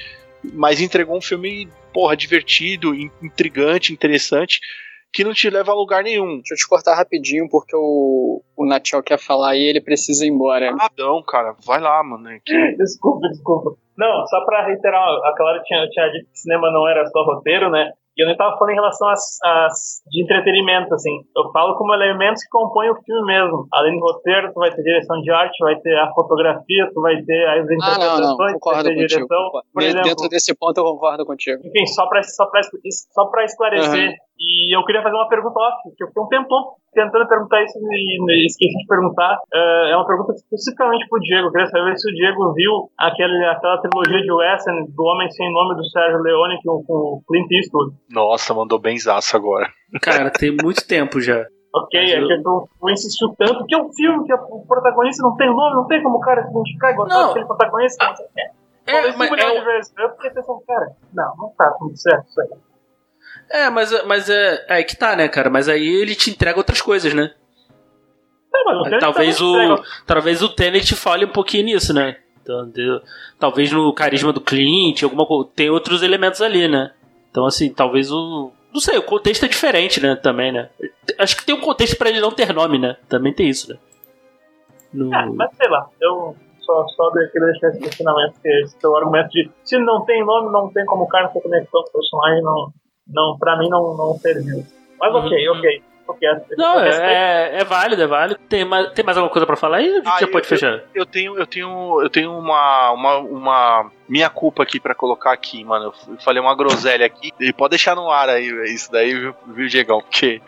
mas entregou um filme, porra, divertido, intrigante, interessante. que não te leva a lugar nenhum. Deixa eu te cortar rapidinho, porque o, o Natiel quer falar e ele precisa ir embora. Ah, não, cara, vai lá, mano. Que... desculpa, desculpa. Não, só pra reiterar, a Clara tinha, tinha dito que cinema não era só roteiro, né? E eu nem tava falando em relação às, às, de entretenimento, assim. Eu falo como elementos que compõem o filme mesmo. Além do roteiro, tu vai ter direção de arte, vai ter a fotografia, tu vai ter as interpretações, ah, não, não. Concordo vai ter contigo. direção. Por exemplo, Dentro desse ponto eu concordo contigo. enfim, só pra, só pra, só pra esclarecer. Uhum. E eu queria fazer uma pergunta off, que eu fiquei um tempão tentando perguntar isso e esqueci de perguntar. Uh, é uma pergunta especificamente pro Diego. Eu queria saber se o Diego viu aquele, aquela trilogia de Western do Homem Sem Nome do Sérgio Leone com, com o Clint Eastwood. Nossa, mandou benzaço agora. Cara, tem muito tempo já. Ok, Mas é eu- que insistiu tanto que é um filme que o protagonista não tem nome, não tem como o cara se identificar e gostar Não. daquele protagonista. Não sei o que. É, mas é, vezes. Eu fiquei pensando, cara, não, não tá tudo certo isso aí. É, mas, mas é, é que tá, né, cara? Mas aí ele te entrega outras coisas, né? Não, mas o Talvez o, entrega. talvez o Tenet fale um pouquinho nisso, né? Talvez no carisma do Clint, alguma coisa. Tem outros elementos ali, né? Então, assim, talvez o. Não sei, o contexto é diferente, né? Também, né? Acho que tem um contexto pra ele não ter nome, né? Também tem isso, né? No... Ah, mas sei lá, eu só, só queria deixar esse questionamento, que esse teu argumento de se não tem nome, não tem como o cara ter conexão com o personagem, não, não, pra mim não, não serviu. Mas ok, Uhum. ok. ok Não, eu é, é, é válido, é válido. Tem mais, tem mais alguma coisa pra falar aí? A gente Ah, já eu- pode fechar. Eu tenho, eu tenho, eu tenho uma, uma, uma minha culpa aqui pra colocar aqui, mano. Eu falei uma groselha aqui. E pode deixar no ar aí isso daí, viu, viu Diegão? Porque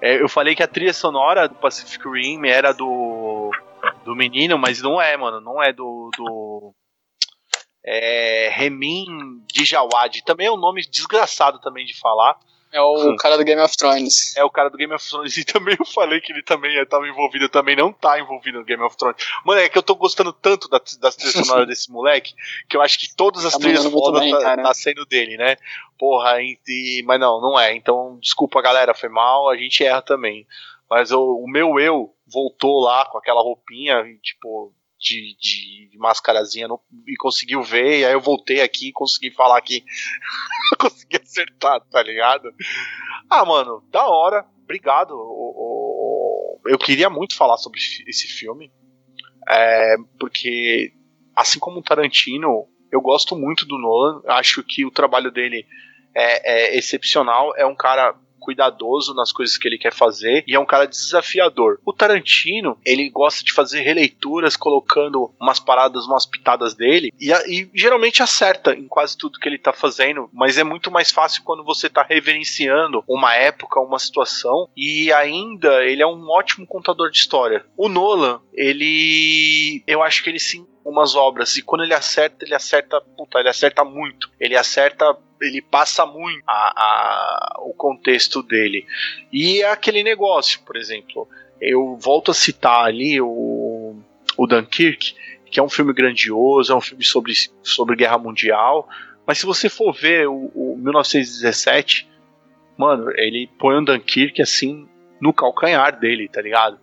é, eu falei que a trilha sonora do Pacific Rim era do do menino, mas não é, mano. Não é do do é, Remin Djawad. Também é um nome desgraçado também de falar. É o cara do Game of Thrones. É o cara do Game of Thrones. E também eu falei que ele também estava envolvido, também não tá envolvido no Game of Thrones. Mano, é que eu tô gostando tanto da, das trilhas sonoras desse moleque, que eu acho que todas as Tá trilhas fodas bem, tá, tá sendo dele, né? Porra, e, e- mas não, não é. Então, desculpa galera, foi mal, a gente erra também. Mas eu- o meu eu voltou lá com aquela roupinha, e, tipo, de, de, mascarazinha no- e conseguiu ver, e aí eu voltei aqui e consegui falar aqui. consegui acertar, tá ligado? Ah, mano, da hora. Obrigado. O- o- Eu queria muito falar sobre esse filme. é, porque, assim como o Tarantino, eu gosto muito do Nolan. Acho que o trabalho dele é, é excepcional. É um cara cuidadoso nas coisas que ele quer fazer e é um cara desafiador. O Tarantino, ele gosta de fazer releituras colocando umas paradas, umas pitadas dele e, e geralmente acerta em quase tudo que ele tá fazendo, mas é muito mais fácil quando você tá reverenciando uma época, uma situação e ainda ele é um ótimo contador de história. O Nolan, ele eu acho que ele sim umas obras e quando ele acerta, ele acerta, puta, ele acerta muito. Ele acerta ele passa muito a, a- o contexto dele. E é aquele negócio, por exemplo, eu volto a citar ali o, o Dunkirk, que é um filme grandioso, é um filme sobre, sobre guerra mundial, mas se você for ver o, o 1917, mano, ele põe o Dunkirk assim no calcanhar dele, tá ligado?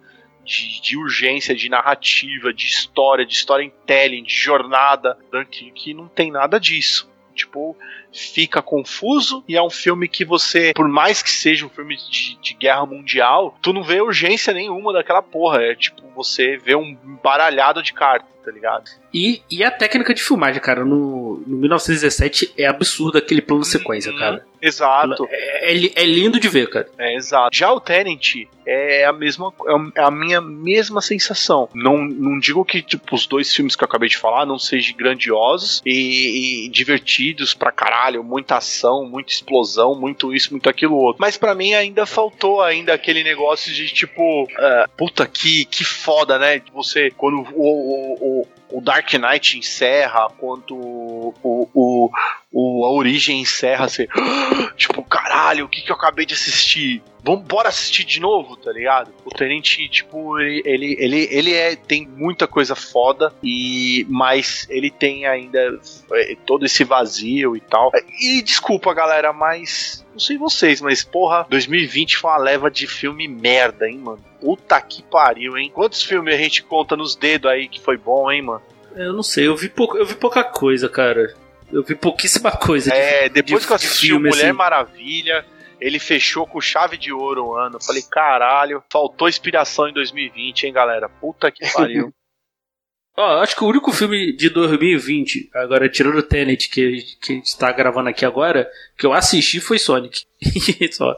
De, de urgência, de narrativa, de história, de storytelling, de jornada. Dunkirk não tem nada disso. Tipo, fica confuso e é um filme que você, por mais que seja um filme de, de guerra mundial, tu não vê urgência nenhuma daquela porra. É tipo, você vê um baralhado de cartas, tá ligado? E, e a técnica de filmagem, cara, no, no 1917 é absurdo aquele plano sequência, Uhum. cara. Exato. É, é é lindo de ver, cara. É, exato. Já o Tenant é a mesma é a minha mesma sensação. Não, não digo que tipo, os dois filmes que eu acabei de falar não sejam grandiosos e, e divertidos pra caralho, muita ação, muita explosão, muito isso, muito aquilo outro. Mas pra mim ainda faltou ainda aquele negócio de tipo, ah, puta que que foda, né? Você quando o, o, o, Dark Knight encerra, quando o, o, o a origem encerra, você tipo, caralho, o que, que eu acabei de assistir? Vamos bora assistir de novo, tá ligado? O Tenente, tipo, ele, ele, ele, é, tem muita coisa foda, e mas ele tem ainda é, todo esse vazio e tal. E desculpa, galera, mas não sei vocês, mas porra, 2020 foi uma leva de filme merda, hein, mano? Puta que pariu, hein? Quantos filmes a gente conta nos dedos aí que foi bom, hein, mano? Eu não sei, eu vi, pouco, eu vi pouca coisa, cara. Eu vi pouquíssima coisa. de- É, depois de que eu assisti o filme, Mulher assim. Maravilha, ele fechou com chave de ouro o ano. Falei, caralho, faltou inspiração em 2020, hein, galera? Puta que pariu. Ó, acho que o único filme de 2020, agora tirando o Tenet, que, que a gente tá gravando aqui agora, que eu assisti foi Sonic. Só.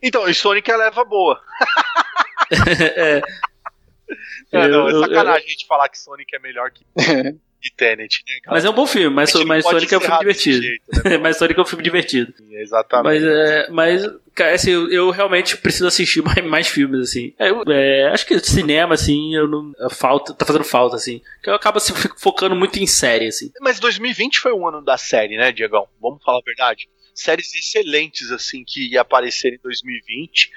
Então, e Sonic é leva boa. é. É, não, é sacanagem eu, a gente falar que Sonic é melhor que, que Tenet, né, Mas é um bom filme, mas, mas Sonic é um filme divertido. Jeito, né? mas Sonic é um filme divertido. Exatamente. Mas, é, mas cara, assim, eu, eu, realmente preciso assistir mais, mais filmes, assim. É, eu, é, acho que cinema, assim, eu não, falta, tá fazendo falta, assim. Que eu acabo assim, focando muito em série, assim. Mas 2020 foi o ano da série, né, Diegão? Vamos falar a verdade? séries excelentes assim que ia aparecer em 2020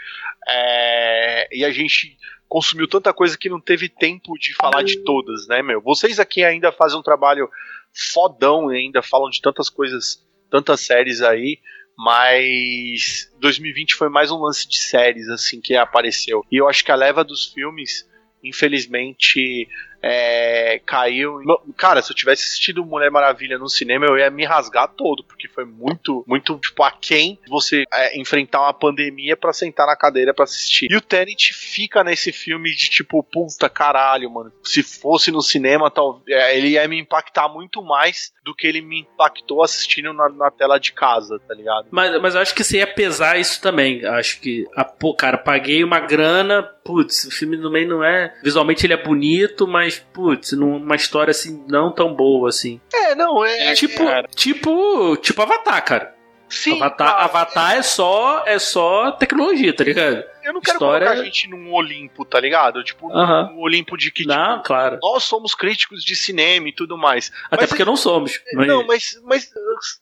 é, e a gente consumiu tanta coisa que não teve tempo de falar de todas, né, meu? Vocês aqui ainda fazem um trabalho fodão, ainda falam de tantas coisas, tantas séries aí, mas 2020 foi mais um lance de séries assim que apareceu. E eu acho que a leva dos filmes, infelizmente, é, caiu. Cara, se eu tivesse assistido Mulher Maravilha no cinema, eu ia me rasgar todo, porque foi muito, muito, tipo, aquém você é, enfrentar uma pandemia para sentar na cadeira para assistir. E o Tenet fica nesse filme de tipo, puta caralho, mano. Se fosse no cinema, tal, é, ele ia me impactar muito mais do que ele me impactou assistindo na, na tela de casa, tá ligado? Mas, mas eu acho que você ia pesar isso também. Acho que, ah, pô, cara, paguei uma grana, putz, o filme também não é. Visualmente ele é bonito, mas putz, numa história assim, não tão boa assim. É, não, é. é tipo, cara. tipo, tipo Avatar, cara. Sim. Avatar, Avatar é só é só tecnologia, tá ligado? Eu não quero História... colocar a gente num Olimpo, tá ligado? Tipo, num Olimpo de que tipo, não, claro. nós somos críticos de cinema e tudo mais. Até mas, porque não somos. Mas... Não, mas mas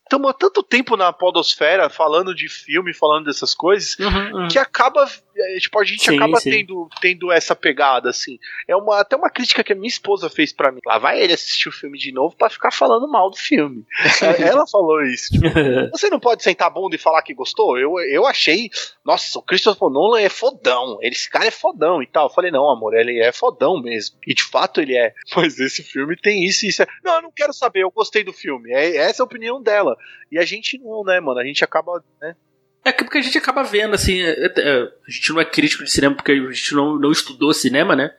estamos há tanto tempo na podosfera falando de filme, falando dessas coisas, uhum, uhum. que acaba é, tipo, a gente sim, acaba sim. Tendo, tendo essa pegada, assim. É uma, até uma crítica que a minha esposa fez para mim. Lá vai ele assistir o filme de novo para ficar falando mal do filme. É, ela falou isso. Tipo, você não pode sentar a bunda e falar que gostou? Eu, eu achei, nossa, o Christopher Nolan é fodão. Esse cara é fodão e tal. Eu falei, não, amor, ele é fodão mesmo. E de fato ele é. Mas esse filme tem isso e isso. É... Não, eu não quero saber, eu gostei do filme. É, essa é a opinião dela. E a gente não, né, mano? A gente acaba, né? É porque a gente acaba vendo, assim, é, é, a gente não é crítico de cinema porque a gente não, não estudou cinema, né?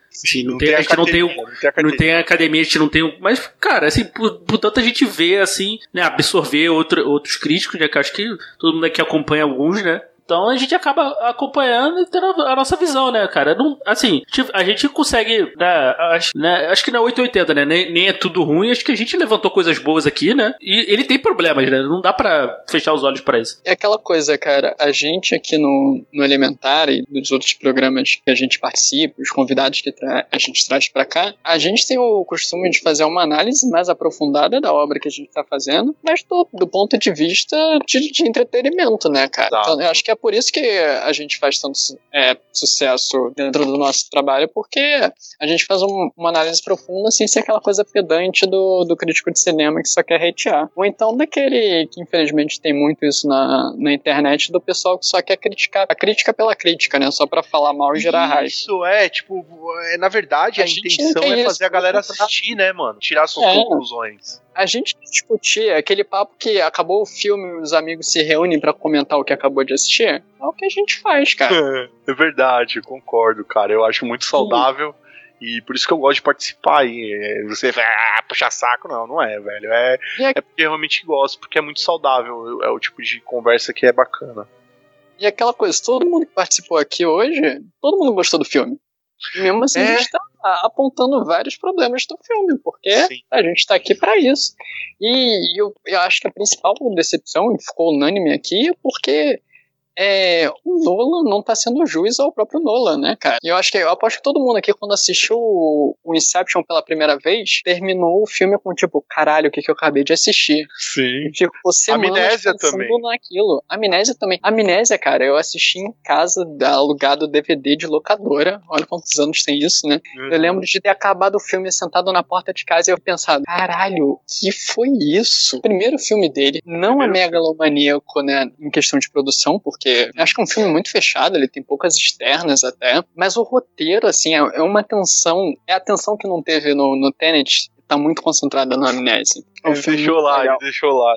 Não, tem, a gente não tem, não tem, não tem academia, a gente não tem. Mas, cara, assim, por, portanto a gente vê, assim, né, absorver outro, outros críticos, né? Que acho que todo mundo aqui acompanha alguns, né? Então a gente acaba acompanhando e tendo a nossa visão, né, cara? Não, assim, a gente consegue, né, acho, né, acho que não é 880, né? Nem, nem, é tudo ruim, acho que a gente levantou coisas boas aqui, né? E ele tem problemas, né? Não dá para fechar os olhos para isso. É aquela coisa, cara, a gente aqui no, no Elementar e dos outros programas que a gente participa, os convidados que a gente traz para cá, a gente tem o costume de fazer uma análise mais aprofundada da obra que a gente tá fazendo, mas do, do ponto de vista de, de entretenimento, né, cara? Então, eu acho que é por isso que a gente faz tanto é, sucesso dentro do nosso trabalho, porque a gente faz um, uma análise profunda sem ser aquela coisa pedante do, do crítico de cinema que só quer hatear. Ou então daquele que infelizmente tem muito isso na, na internet, do pessoal que só quer criticar, a crítica pela crítica, né? Só pra falar mal e gerar raiva. Isso, é, tipo, é, na verdade a, a intenção é fazer a galera assistir, né, mano? Tirar suas é. conclusões a gente discutir aquele papo que acabou o filme, os amigos se reúnem para comentar o que acabou de assistir, é o que a gente faz, cara. É, é verdade, concordo, cara. Eu acho muito saudável. Sim. E por isso que eu gosto de participar. E você vai ah, puxar saco, não, não é, velho. É, é, é porque eu realmente gosto, porque é muito saudável. É o tipo de conversa que é bacana. E aquela coisa, todo mundo que participou aqui hoje, todo mundo gostou do filme. Mesmo assim, é. a gente tá apontando vários problemas do filme, porque Sim. a gente tá aqui para isso. E eu, eu acho que a principal decepção, e ficou unânime aqui, é porque é, o Nolan não tá sendo juiz ao próprio Nolan, né, cara? E eu acho que eu aposto que todo mundo aqui, quando assistiu o Inception pela primeira vez, terminou o filme com tipo, caralho, o que, que eu acabei de assistir? Sim. E, tipo, Amnésia também. naquilo. Amnésia também. Amnésia, cara, eu assisti em casa, alugado DVD de locadora. Olha quantos anos tem isso, né? Uhum. Eu lembro de ter acabado o filme sentado na porta de casa e eu pensado, caralho, que foi isso? Primeiro filme dele, não é megalomaníaco, né, em questão de produção, porque porque acho que é um filme muito fechado, ele tem poucas externas até, mas o roteiro, assim, é, é uma tensão, é a tensão que não teve no, no Tenet, tá muito concentrada na amnésia. É um ele deixou lá, ele deixou lá.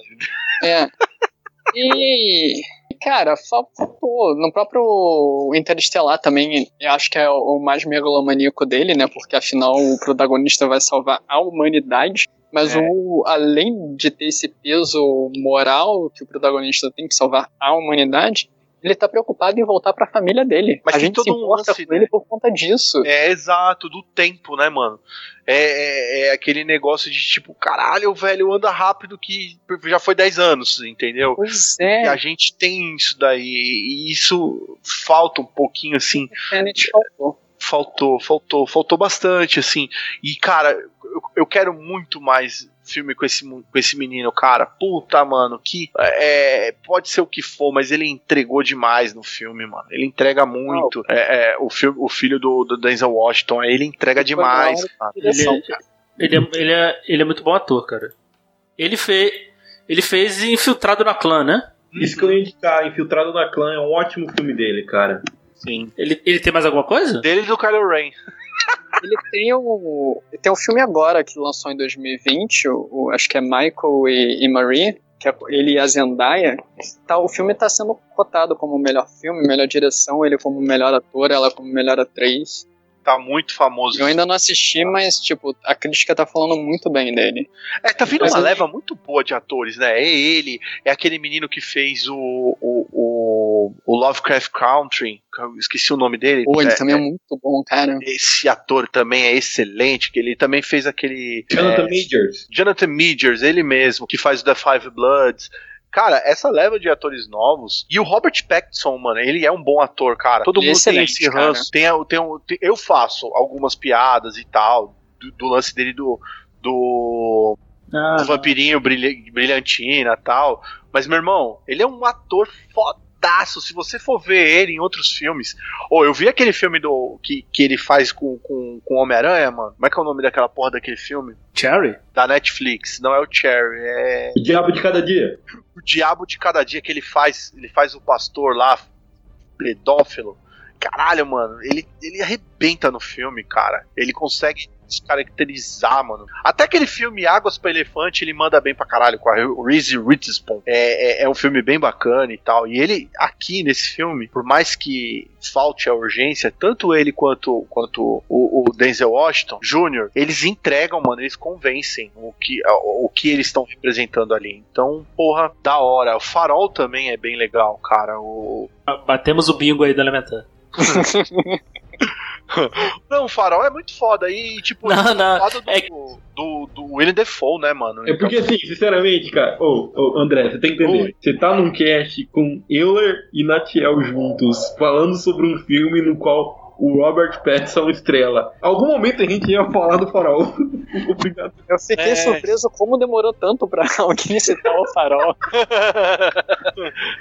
É. E Cara, faltou. No próprio Interestelar também, eu acho que é o mais megalomaníaco dele, né? Porque afinal o protagonista vai salvar a humanidade. Mas é. o, além de ter esse peso moral que o protagonista tem que salvar a humanidade, ele tá preocupado em voltar para a família dele. Mas a gente todo se importa lance, com ele por conta disso. É exato, do tempo, né, mano? É, é, é, aquele negócio de tipo, caralho, velho, anda rápido que já foi 10 anos, entendeu? Pois é. E a gente tem isso daí, e isso falta um pouquinho assim. É, faltou. Faltou, faltou, faltou bastante, assim. E, cara, eu, eu quero muito mais filme com esse, com esse menino, cara. Puta, mano, que é, pode ser o que for, mas ele entregou demais no filme, mano. Ele entrega muito. É, é, o, filme, o filho do, do Denzel Washington, ele entrega demais. Ele, ele, é, ele, é, ele é muito bom ator, cara. Ele, fez ele fez Infiltrado na Clã, né? Isso que eu ia indicar, Infiltrado na Clã é um ótimo filme dele, cara. Sim. Ele, ele tem mais alguma coisa? Dele e do Kylo Ren. Ele tem o. Tem um filme agora que lançou em 2020, o, o acho que é Michael e, e Marie, que é ele e a Zendaya. Tá, o filme está sendo cotado como melhor filme, melhor direção, ele como melhor ator, ela como melhor atriz tá muito famoso. Eu ainda não assisti, mas, tipo, a crítica tá falando muito bem dele. É, tá vindo uma leva muito boa de atores, né? É ele, é aquele menino que fez o, o, o, o Lovecraft Country, esqueci o nome dele. Pô, ele é, também é, é muito bom, cara. Esse ator também é excelente, que ele também fez aquele... Jonathan é, Majors. Jonathan Majors, ele mesmo, que faz o The Five Bloods. Cara, essa leva de atores novos. E o Robert Pattinson, mano, ele é um bom ator, cara. Todo mundo tem esse ranço. Tem, tem, tem, eu faço algumas piadas e tal. Do, do lance dele do. Do, ah, do vampirinho brilhantina e tal. Mas, meu irmão, ele é um ator foda Se você for ver ele em outros filmes. Ou oh, eu vi aquele filme do que, que ele faz com, com, com Homem-Aranha, mano. Como é que é o nome daquela porra daquele filme? Cherry? Da Netflix. Não é o Cherry, é. O Diabo de Cada Dia. O Diabo de Cada Dia que ele faz. Ele faz o pastor lá, pedófilo. Caralho, mano, ele, ele arrebenta no filme, cara. Ele consegue descaracterizar, mano. Até aquele filme Águas para Elefante, ele manda bem pra caralho com a Reese Witherspoon. É, é, é, um filme bem bacana e tal. E ele, aqui nesse filme, por mais que falte a urgência, tanto ele quanto, quanto o, o Denzel Washington Jr., eles entregam, mano, eles convencem o que, o, o que eles estão representando ali. Então, porra, da hora. O Farol também é bem legal, cara. O... Batemos o bingo aí do Elementar. não, o farol é muito foda. E, tipo, não, não. Do, é... do, do William Defoe, né, mano? É porque, assim, sinceramente, cara, ô, oh, oh, André, você tem que entender. Você tá num cast com Euler e Natiel juntos, falando sobre um filme no qual o Robert Pattinson estrela. Algum momento a gente ia falar do farol. Obrigado. Eu fiquei é. surpreso como demorou tanto pra alguém citar o farol.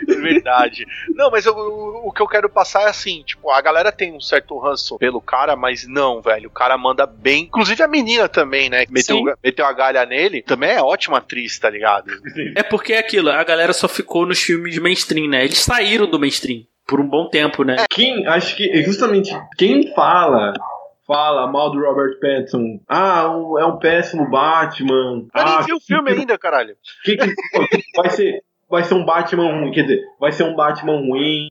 é verdade. Não, mas eu, o, o que eu quero passar é assim, tipo, a galera tem um certo ranço pelo cara, mas não, velho, o cara manda bem. Inclusive a menina também, né? Meteu, meteu a galha nele, também é ótima atriz, tá ligado? É porque é aquilo, a galera só ficou nos filmes de mainstream, né? Eles saíram do mainstream por um bom tempo, né? É, quem, acho que justamente quem fala fala mal do Robert Pattinson. Ah, um, é um péssimo Batman. Eu ah, nem vi o filme que, ainda, caralho. Que, que, vai ser vai ser um Batman ruim, quer dizer, vai ser um Batman ruim,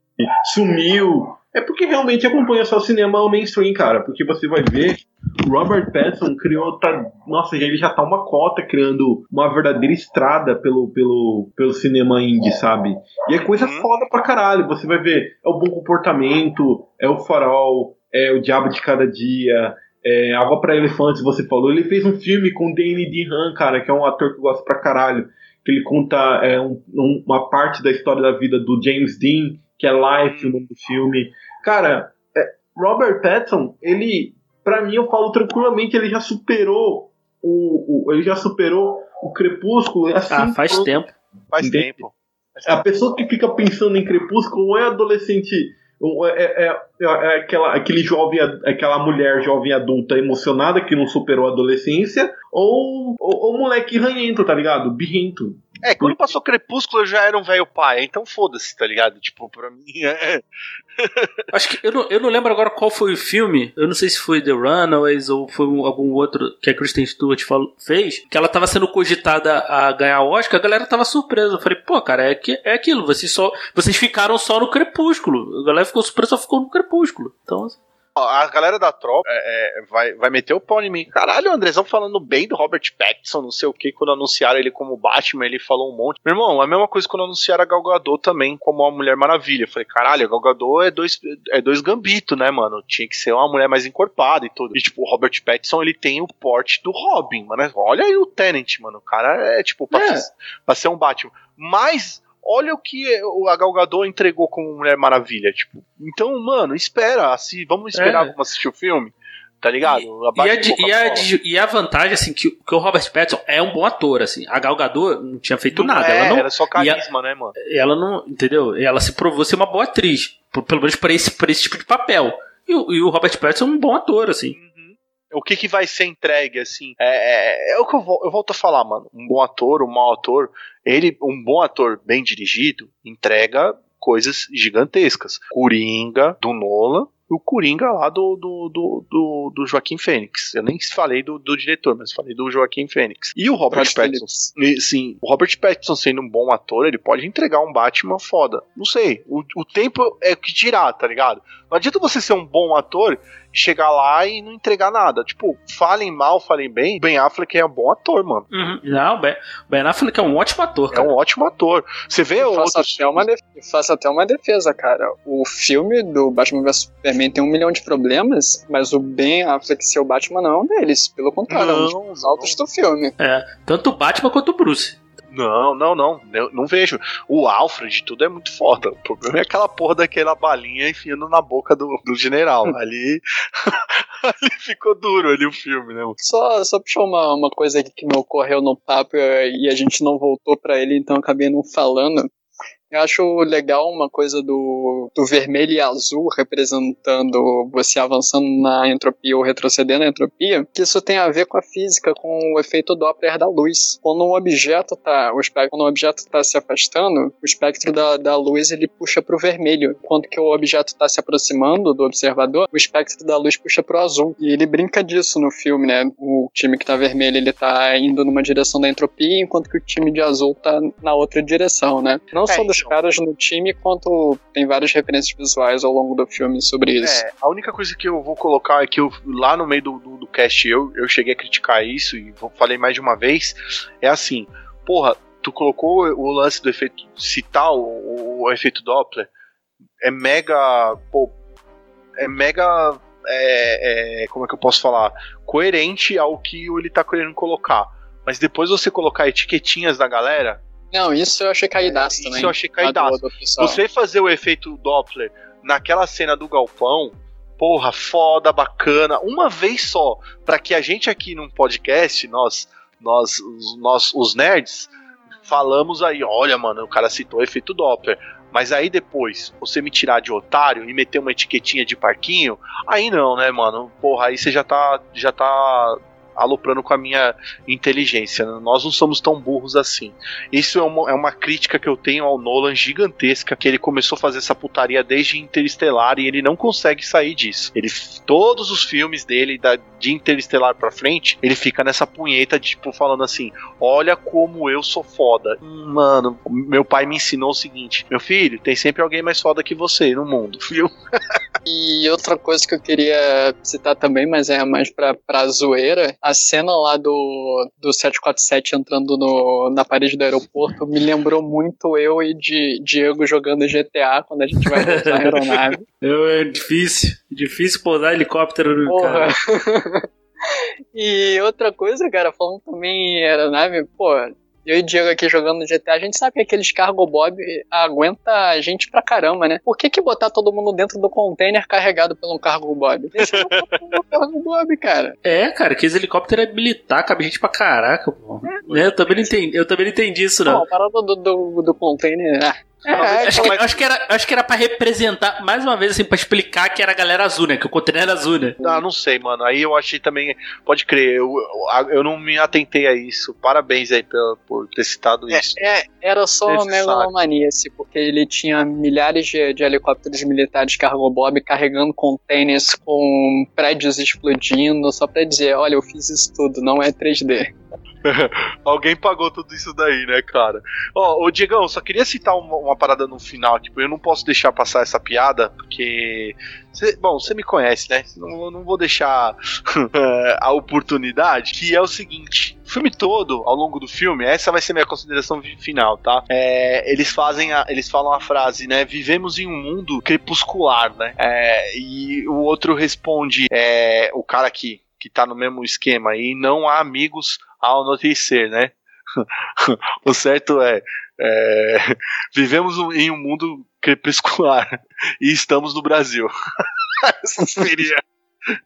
sumiu. É porque realmente acompanha só o cinema mainstream, cara. Porque você vai ver, o Robert Pattinson criou. Tá, nossa, ele já tá uma cota criando uma verdadeira estrada pelo, pelo, pelo cinema indie, sabe? E é coisa uhum. foda pra caralho. Você vai ver, é o bom comportamento, é o farol, é o diabo de cada dia. É, Água para Elefantes, você falou. Ele fez um filme com Danny DeHaan, cara, que é um ator que eu gosto pra caralho. Que ele conta é, um, um, uma parte da história da vida do James Dean, que é Life, o nome do filme. Cara, é, Robert Pattinson, ele, para mim, eu falo tranquilamente, ele já superou o, o ele já superou o Crepúsculo. Assim, ah, faz tempo. Faz tempo. A pessoa que fica pensando em Crepúsculo não é adolescente é, é, é, é, aquela, aquele jovem, aquela mulher jovem adulta emocionada que não superou a adolescência, ou o moleque ranhento, tá ligado? Birrento. É, quando passou Crepúsculo eu já era um velho pai, então foda-se, tá ligado? Tipo, pra mim é. Acho que eu não, eu não lembro agora qual foi o filme. Eu não sei se foi The Runaways ou foi algum outro que a Kristen Stewart falou, fez. Que ela tava sendo cogitada a ganhar o Oscar, a galera tava surpresa. Eu falei, pô, cara, é, que, é aquilo. Vocês, só, vocês ficaram só no Crepúsculo. A galera ficou surpresa, só ficou no Crepúsculo. Então. A galera da tropa é, é, vai, vai meter o pau em mim. Caralho, o Andrezão falando bem do Robert Pattinson, não sei o que, quando anunciaram ele como Batman, ele falou um monte. Meu irmão, a mesma coisa quando anunciaram a Gal Gadot também como a Mulher Maravilha. Eu falei, caralho, a Gal Gadot é dois, é dois gambito, né, mano? Tinha que ser uma mulher mais encorpada e tudo. E, tipo, o Robert Pattinson, ele tem o porte do Robin, mano. Olha aí o Tenant, mano. O cara é, tipo, pra, é. Ser, pra ser um Batman. Mas olha o que a Gal Gadot entregou como Mulher Maravilha, tipo. Então, mano, espera, assim, vamos esperar é. vamos assistir o filme. Tá ligado? E, e, a, e, a, e, a, vantagem, assim, que, que, o Robert Pattinson é um bom ator, assim. A Gal Gadot não tinha feito não nada. É, ela não, era só carisma, né, mano? Ela não, entendeu? Ela se provou ser uma boa atriz. Pelo menos pra esse, pra esse tipo de papel. E, o, e o Robert Pattinson é um bom ator, assim. Uhum. O que, que vai ser entregue, assim? É, é, é o que eu, eu volto a falar, mano. Um bom ator, um mau ator ele, um bom ator bem dirigido, entrega coisas gigantescas. Coringa, do Nolan, o Coringa lá do, do, do, do, do Joaquim Fênix. Eu nem falei do, do, diretor, mas falei do Joaquim Fênix. E o Robert Pattinson. sim, o Robert Pattinson sendo um bom ator, ele pode entregar um Batman foda. Não sei. O, o tempo é o que dirá, tá ligado? Não adianta você ser um bom ator chegar lá e não entregar nada. Tipo, falem mal, falem bem. Ben Affleck é um bom ator, mano. Uhum. Não, Ben, ben Affleck é um ótimo ator, cara. É um ótimo ator. Você vê eu faço, até uma faço até uma defesa, cara. O filme do Batman vs Superman tem um milhão de problemas, mas o Ben Affleck ser o Batman não é um deles. Pelo contrário, não, é um dos altos do filme. É, tanto o Batman quanto o Bruce. Não, não, não. Eu não vejo. O Alfred, tudo é muito foda. O problema é aquela porra daquela balinha enfiando na boca do, do general. ali, ali ficou duro ali o filme, né? Só, só puxar uma, uma coisa aqui que me ocorreu no papo e a gente não voltou para ele, então acabei não falando. Eu acho legal uma coisa do, do vermelho e azul representando você avançando na entropia ou retrocedendo na entropia, que isso tem a ver com a física, com o efeito Doppler da luz. Quando um objeto tá, o espectro, quando um objeto está se afastando, o espectro da, da luz ele puxa para o vermelho, enquanto que o objeto está se aproximando do observador, o espectro da luz puxa para o azul. E ele brinca disso no filme, né? O time que está vermelho ele tá indo numa direção da entropia, enquanto que o time de azul tá na outra direção, né? Não é, só dos. Caras no time, quanto tem várias referências visuais ao longo do filme sobre isso. É, a única coisa que eu vou colocar é que eu, lá no meio do, do, do cast eu, eu cheguei a criticar isso e falei mais de uma vez, é assim, porra, tu colocou o lance do efeito citar o, o efeito Doppler, é mega, pô, é mega é, é, como é que eu posso falar? Coerente ao que ele tá querendo colocar. Mas depois você colocar etiquetinhas da galera, não, isso eu achei caidaço é, também. Isso eu achei caidaço. Você fazer o efeito Doppler naquela cena do galpão, porra, foda, bacana, uma vez só, para que a gente aqui num podcast, nós, nós, os, nós, os nerds, falamos aí, olha, mano, o cara citou o efeito Doppler. Mas aí depois, você me tirar de otário e meter uma etiquetinha de parquinho, aí não, né, mano? Porra, aí você já tá, já tá aloprando com a minha inteligência. Nós não somos tão burros assim. Isso é uma, é uma crítica que eu tenho ao Nolan gigantesca, que ele começou a fazer essa putaria desde Interestelar e ele não consegue sair disso. Ele todos os filmes dele da, de Interestelar para frente, ele fica nessa punheta tipo falando assim: "Olha como eu sou foda". Mano, meu pai me ensinou o seguinte: "Meu filho, tem sempre alguém mais foda que você no mundo", viu? e outra coisa que eu queria citar também, mas é mais pra, pra zoeira, a cena lá do, do 747 entrando no, na parede do aeroporto me lembrou muito eu e de, Diego jogando GTA quando a gente vai pousar a aeronave. É difícil, difícil pousar helicóptero no Porra. cara. e outra coisa, cara, falando também em aeronave, pô, eu e o Diego aqui jogando no GTA, a gente sabe que aqueles cargo bob aguenta a gente pra caramba, né? Por que que botar todo mundo dentro do container carregado por um cargo bob? Deixa eu cargo bob, cara. É, cara, que esse helicóptero é militar, cabe gente pra caraca, pô. É, eu também não entendi, eu também não entendi isso, não. Não, a parada do, do, do container, ah, É, acho, que, acho, que, era, acho que era pra representar, mais uma vez, assim, pra explicar que era a galera azul, né? Que o container era azul, né? Ah, não sei, mano. Aí eu achei também. Pode crer, eu, eu não me atentei a isso. Parabéns aí por, por ter citado é, isso. É, era só uma megalomania, assim, porque ele tinha milhares de, de helicópteros militares cargo Bob carregando containers com prédios explodindo, só pra dizer: olha, eu fiz isso tudo, não é 3D. Alguém pagou tudo isso daí, né, cara? Ó, ô Diegão, só queria citar uma, uma, parada no final, tipo, eu não posso deixar passar essa piada, porque. Cê, bom, você me conhece, né? Não, não vou deixar a oportunidade, que é o seguinte: o filme todo, ao longo do filme, essa vai ser minha consideração final, tá? É, eles fazem a, eles falam a frase, né? Vivemos em um mundo crepuscular, né? É, e o outro responde, é, o cara que que tá no mesmo esquema aí, não há amigos ao anoitecer, né? o certo é, é, vivemos em um mundo crepuscular e estamos no Brasil. Essa seria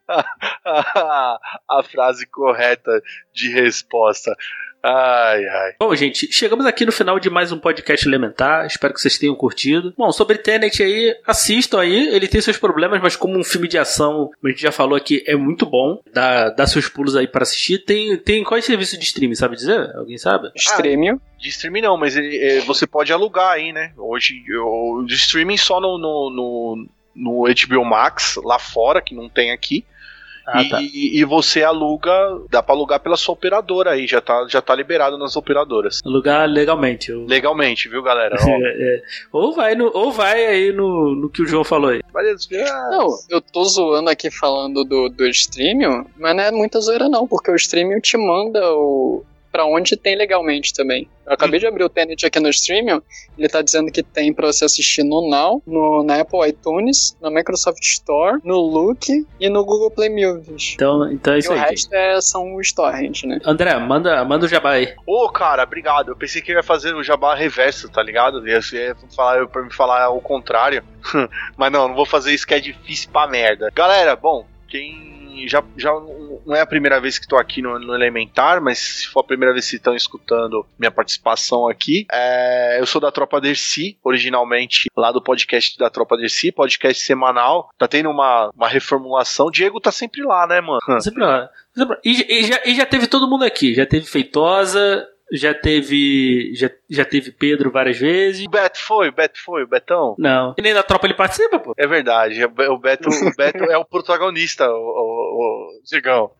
a, a, a, frase correta de resposta. Ai, ai. Bom, gente, chegamos aqui no final de mais um podcast elementar. Espero que vocês tenham curtido. Bom, sobre Tenet aí, assistam aí. Ele tem seus problemas, mas como um filme de ação, como a gente já falou aqui, é muito bom. Dá, dá seus pulos aí para assistir. Tem, tem qual é serviço de streaming, sabe dizer? Alguém sabe? Streaming. Ah, de streaming não, mas é, você pode alugar aí, né? Hoje, eu, de streaming só no, no, no, no HBO Max, lá fora, que não tem aqui. Ah, e, tá. e, você aluga, dá pra alugar pela sua operadora aí, já tá, já tá liberado nas operadoras. Alugar legalmente. Eu... Legalmente, viu, galera? é, é. Ou vai, no, ou vai aí no, no que o João falou aí. Não, eu tô zoando aqui falando do, do streaming, mas não é muita zoeira não, porque o streaming te manda o, para onde tem legalmente também. Eu acabei de abrir o Tenet aqui no Streaming, ele tá dizendo que tem para você assistir no Now, no, na Apple iTunes, na Microsoft Store, no Look e no Google Play Music. Então, então é isso e aí. o resto é, são os torrents, né? André, manda, manda o jabá aí. Ô, oh, cara, obrigado. Eu pensei que ia fazer o jabá reverso, tá ligado? Ia, ia falar, pra me falar o contrário. Mas não, não vou fazer isso que é difícil pra merda. Galera, bom, quem já, já não é a primeira vez que estou aqui no, no, Elementar, mas se for a primeira vez que estão escutando minha participação aqui, é, eu sou da Tropa Dercy, originalmente lá do podcast da Tropa Dercy, podcast semanal. Tá tendo uma, uma reformulação. Diego tá sempre lá, né, mano? Sempre lá. E, e, já, e já teve todo mundo aqui. Já teve Feitosa, já teve. Já, já teve Pedro várias vezes. O Beto foi, o Beto foi, o Betão? Não. E nem da tropa ele participa, pô. É verdade. O Beto, o Beto é o protagonista, o, o, o Zigão.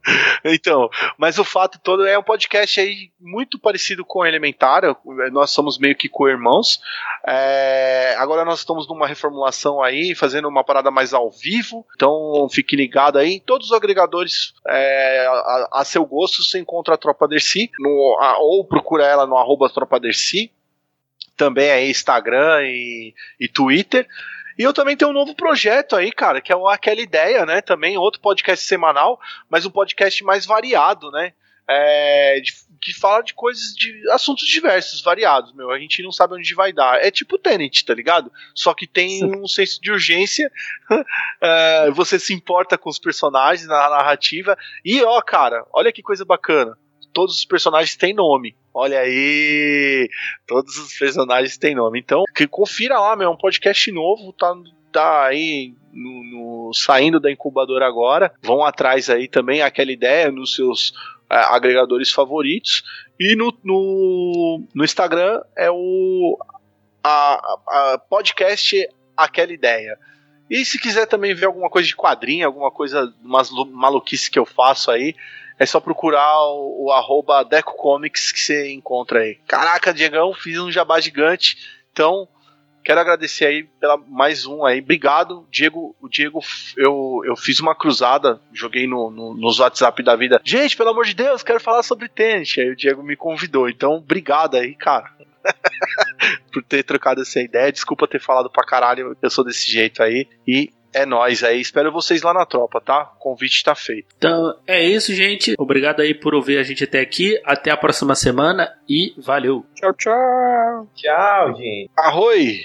Então, mas o fato todo é um podcast aí muito parecido com o Elementar. Nós somos meio que co-irmãos. É, agora nós estamos numa reformulação aí, fazendo uma parada mais ao vivo. Então fique ligado aí. Todos os agregadores é, a, a, seu gosto você encontra a Tropa Dercy no, a, ou pro procura ela no arroba Tropaderci, também aí Instagram e, e Twitter. E eu também tenho um novo projeto aí, cara, que é aquela ideia, né? Também outro podcast semanal, mas um podcast mais variado, né? É, de, que fala de coisas de assuntos diversos, variados, meu. A gente não sabe onde vai dar. É tipo Tenet, tá ligado? Só que tem um senso de urgência. é, você se importa com os personagens na narrativa. E ó, cara, olha que coisa bacana todos os personagens têm nome. Olha aí, todos os personagens têm nome. Então, que confira lá, meu, é um podcast novo, tá, tá aí no, no, saindo da incubadora agora. Vão atrás aí também aquela ideia nos seus é, agregadores favoritos. E no, no, no Instagram é o a, a podcast Aquela Ideia. E se quiser também ver alguma coisa de quadrinho, alguma coisa, umas maluquices que eu faço aí, é só procurar o, o arroba Deco Comics que você encontra aí. Caraca, Diegão, fiz um jabá gigante. Então, quero agradecer aí pela mais um aí. Obrigado, Diego. O Diego, eu, eu fiz uma cruzada, joguei no, no, nos WhatsApp da vida. Gente, pelo amor de Deus, quero falar sobre tênis. Aí o Diego me convidou. Então, obrigado aí, cara. por ter trocado essa ideia. Desculpa ter falado pra caralho. Eu sou desse jeito aí. E é nós aí. Espero vocês lá na tropa, tá? O convite tá feito. Então, é isso, gente. Obrigado aí por ouvir a gente até aqui. Até a próxima semana e valeu. Tchau, tchau. Tchau, gente. Arroi.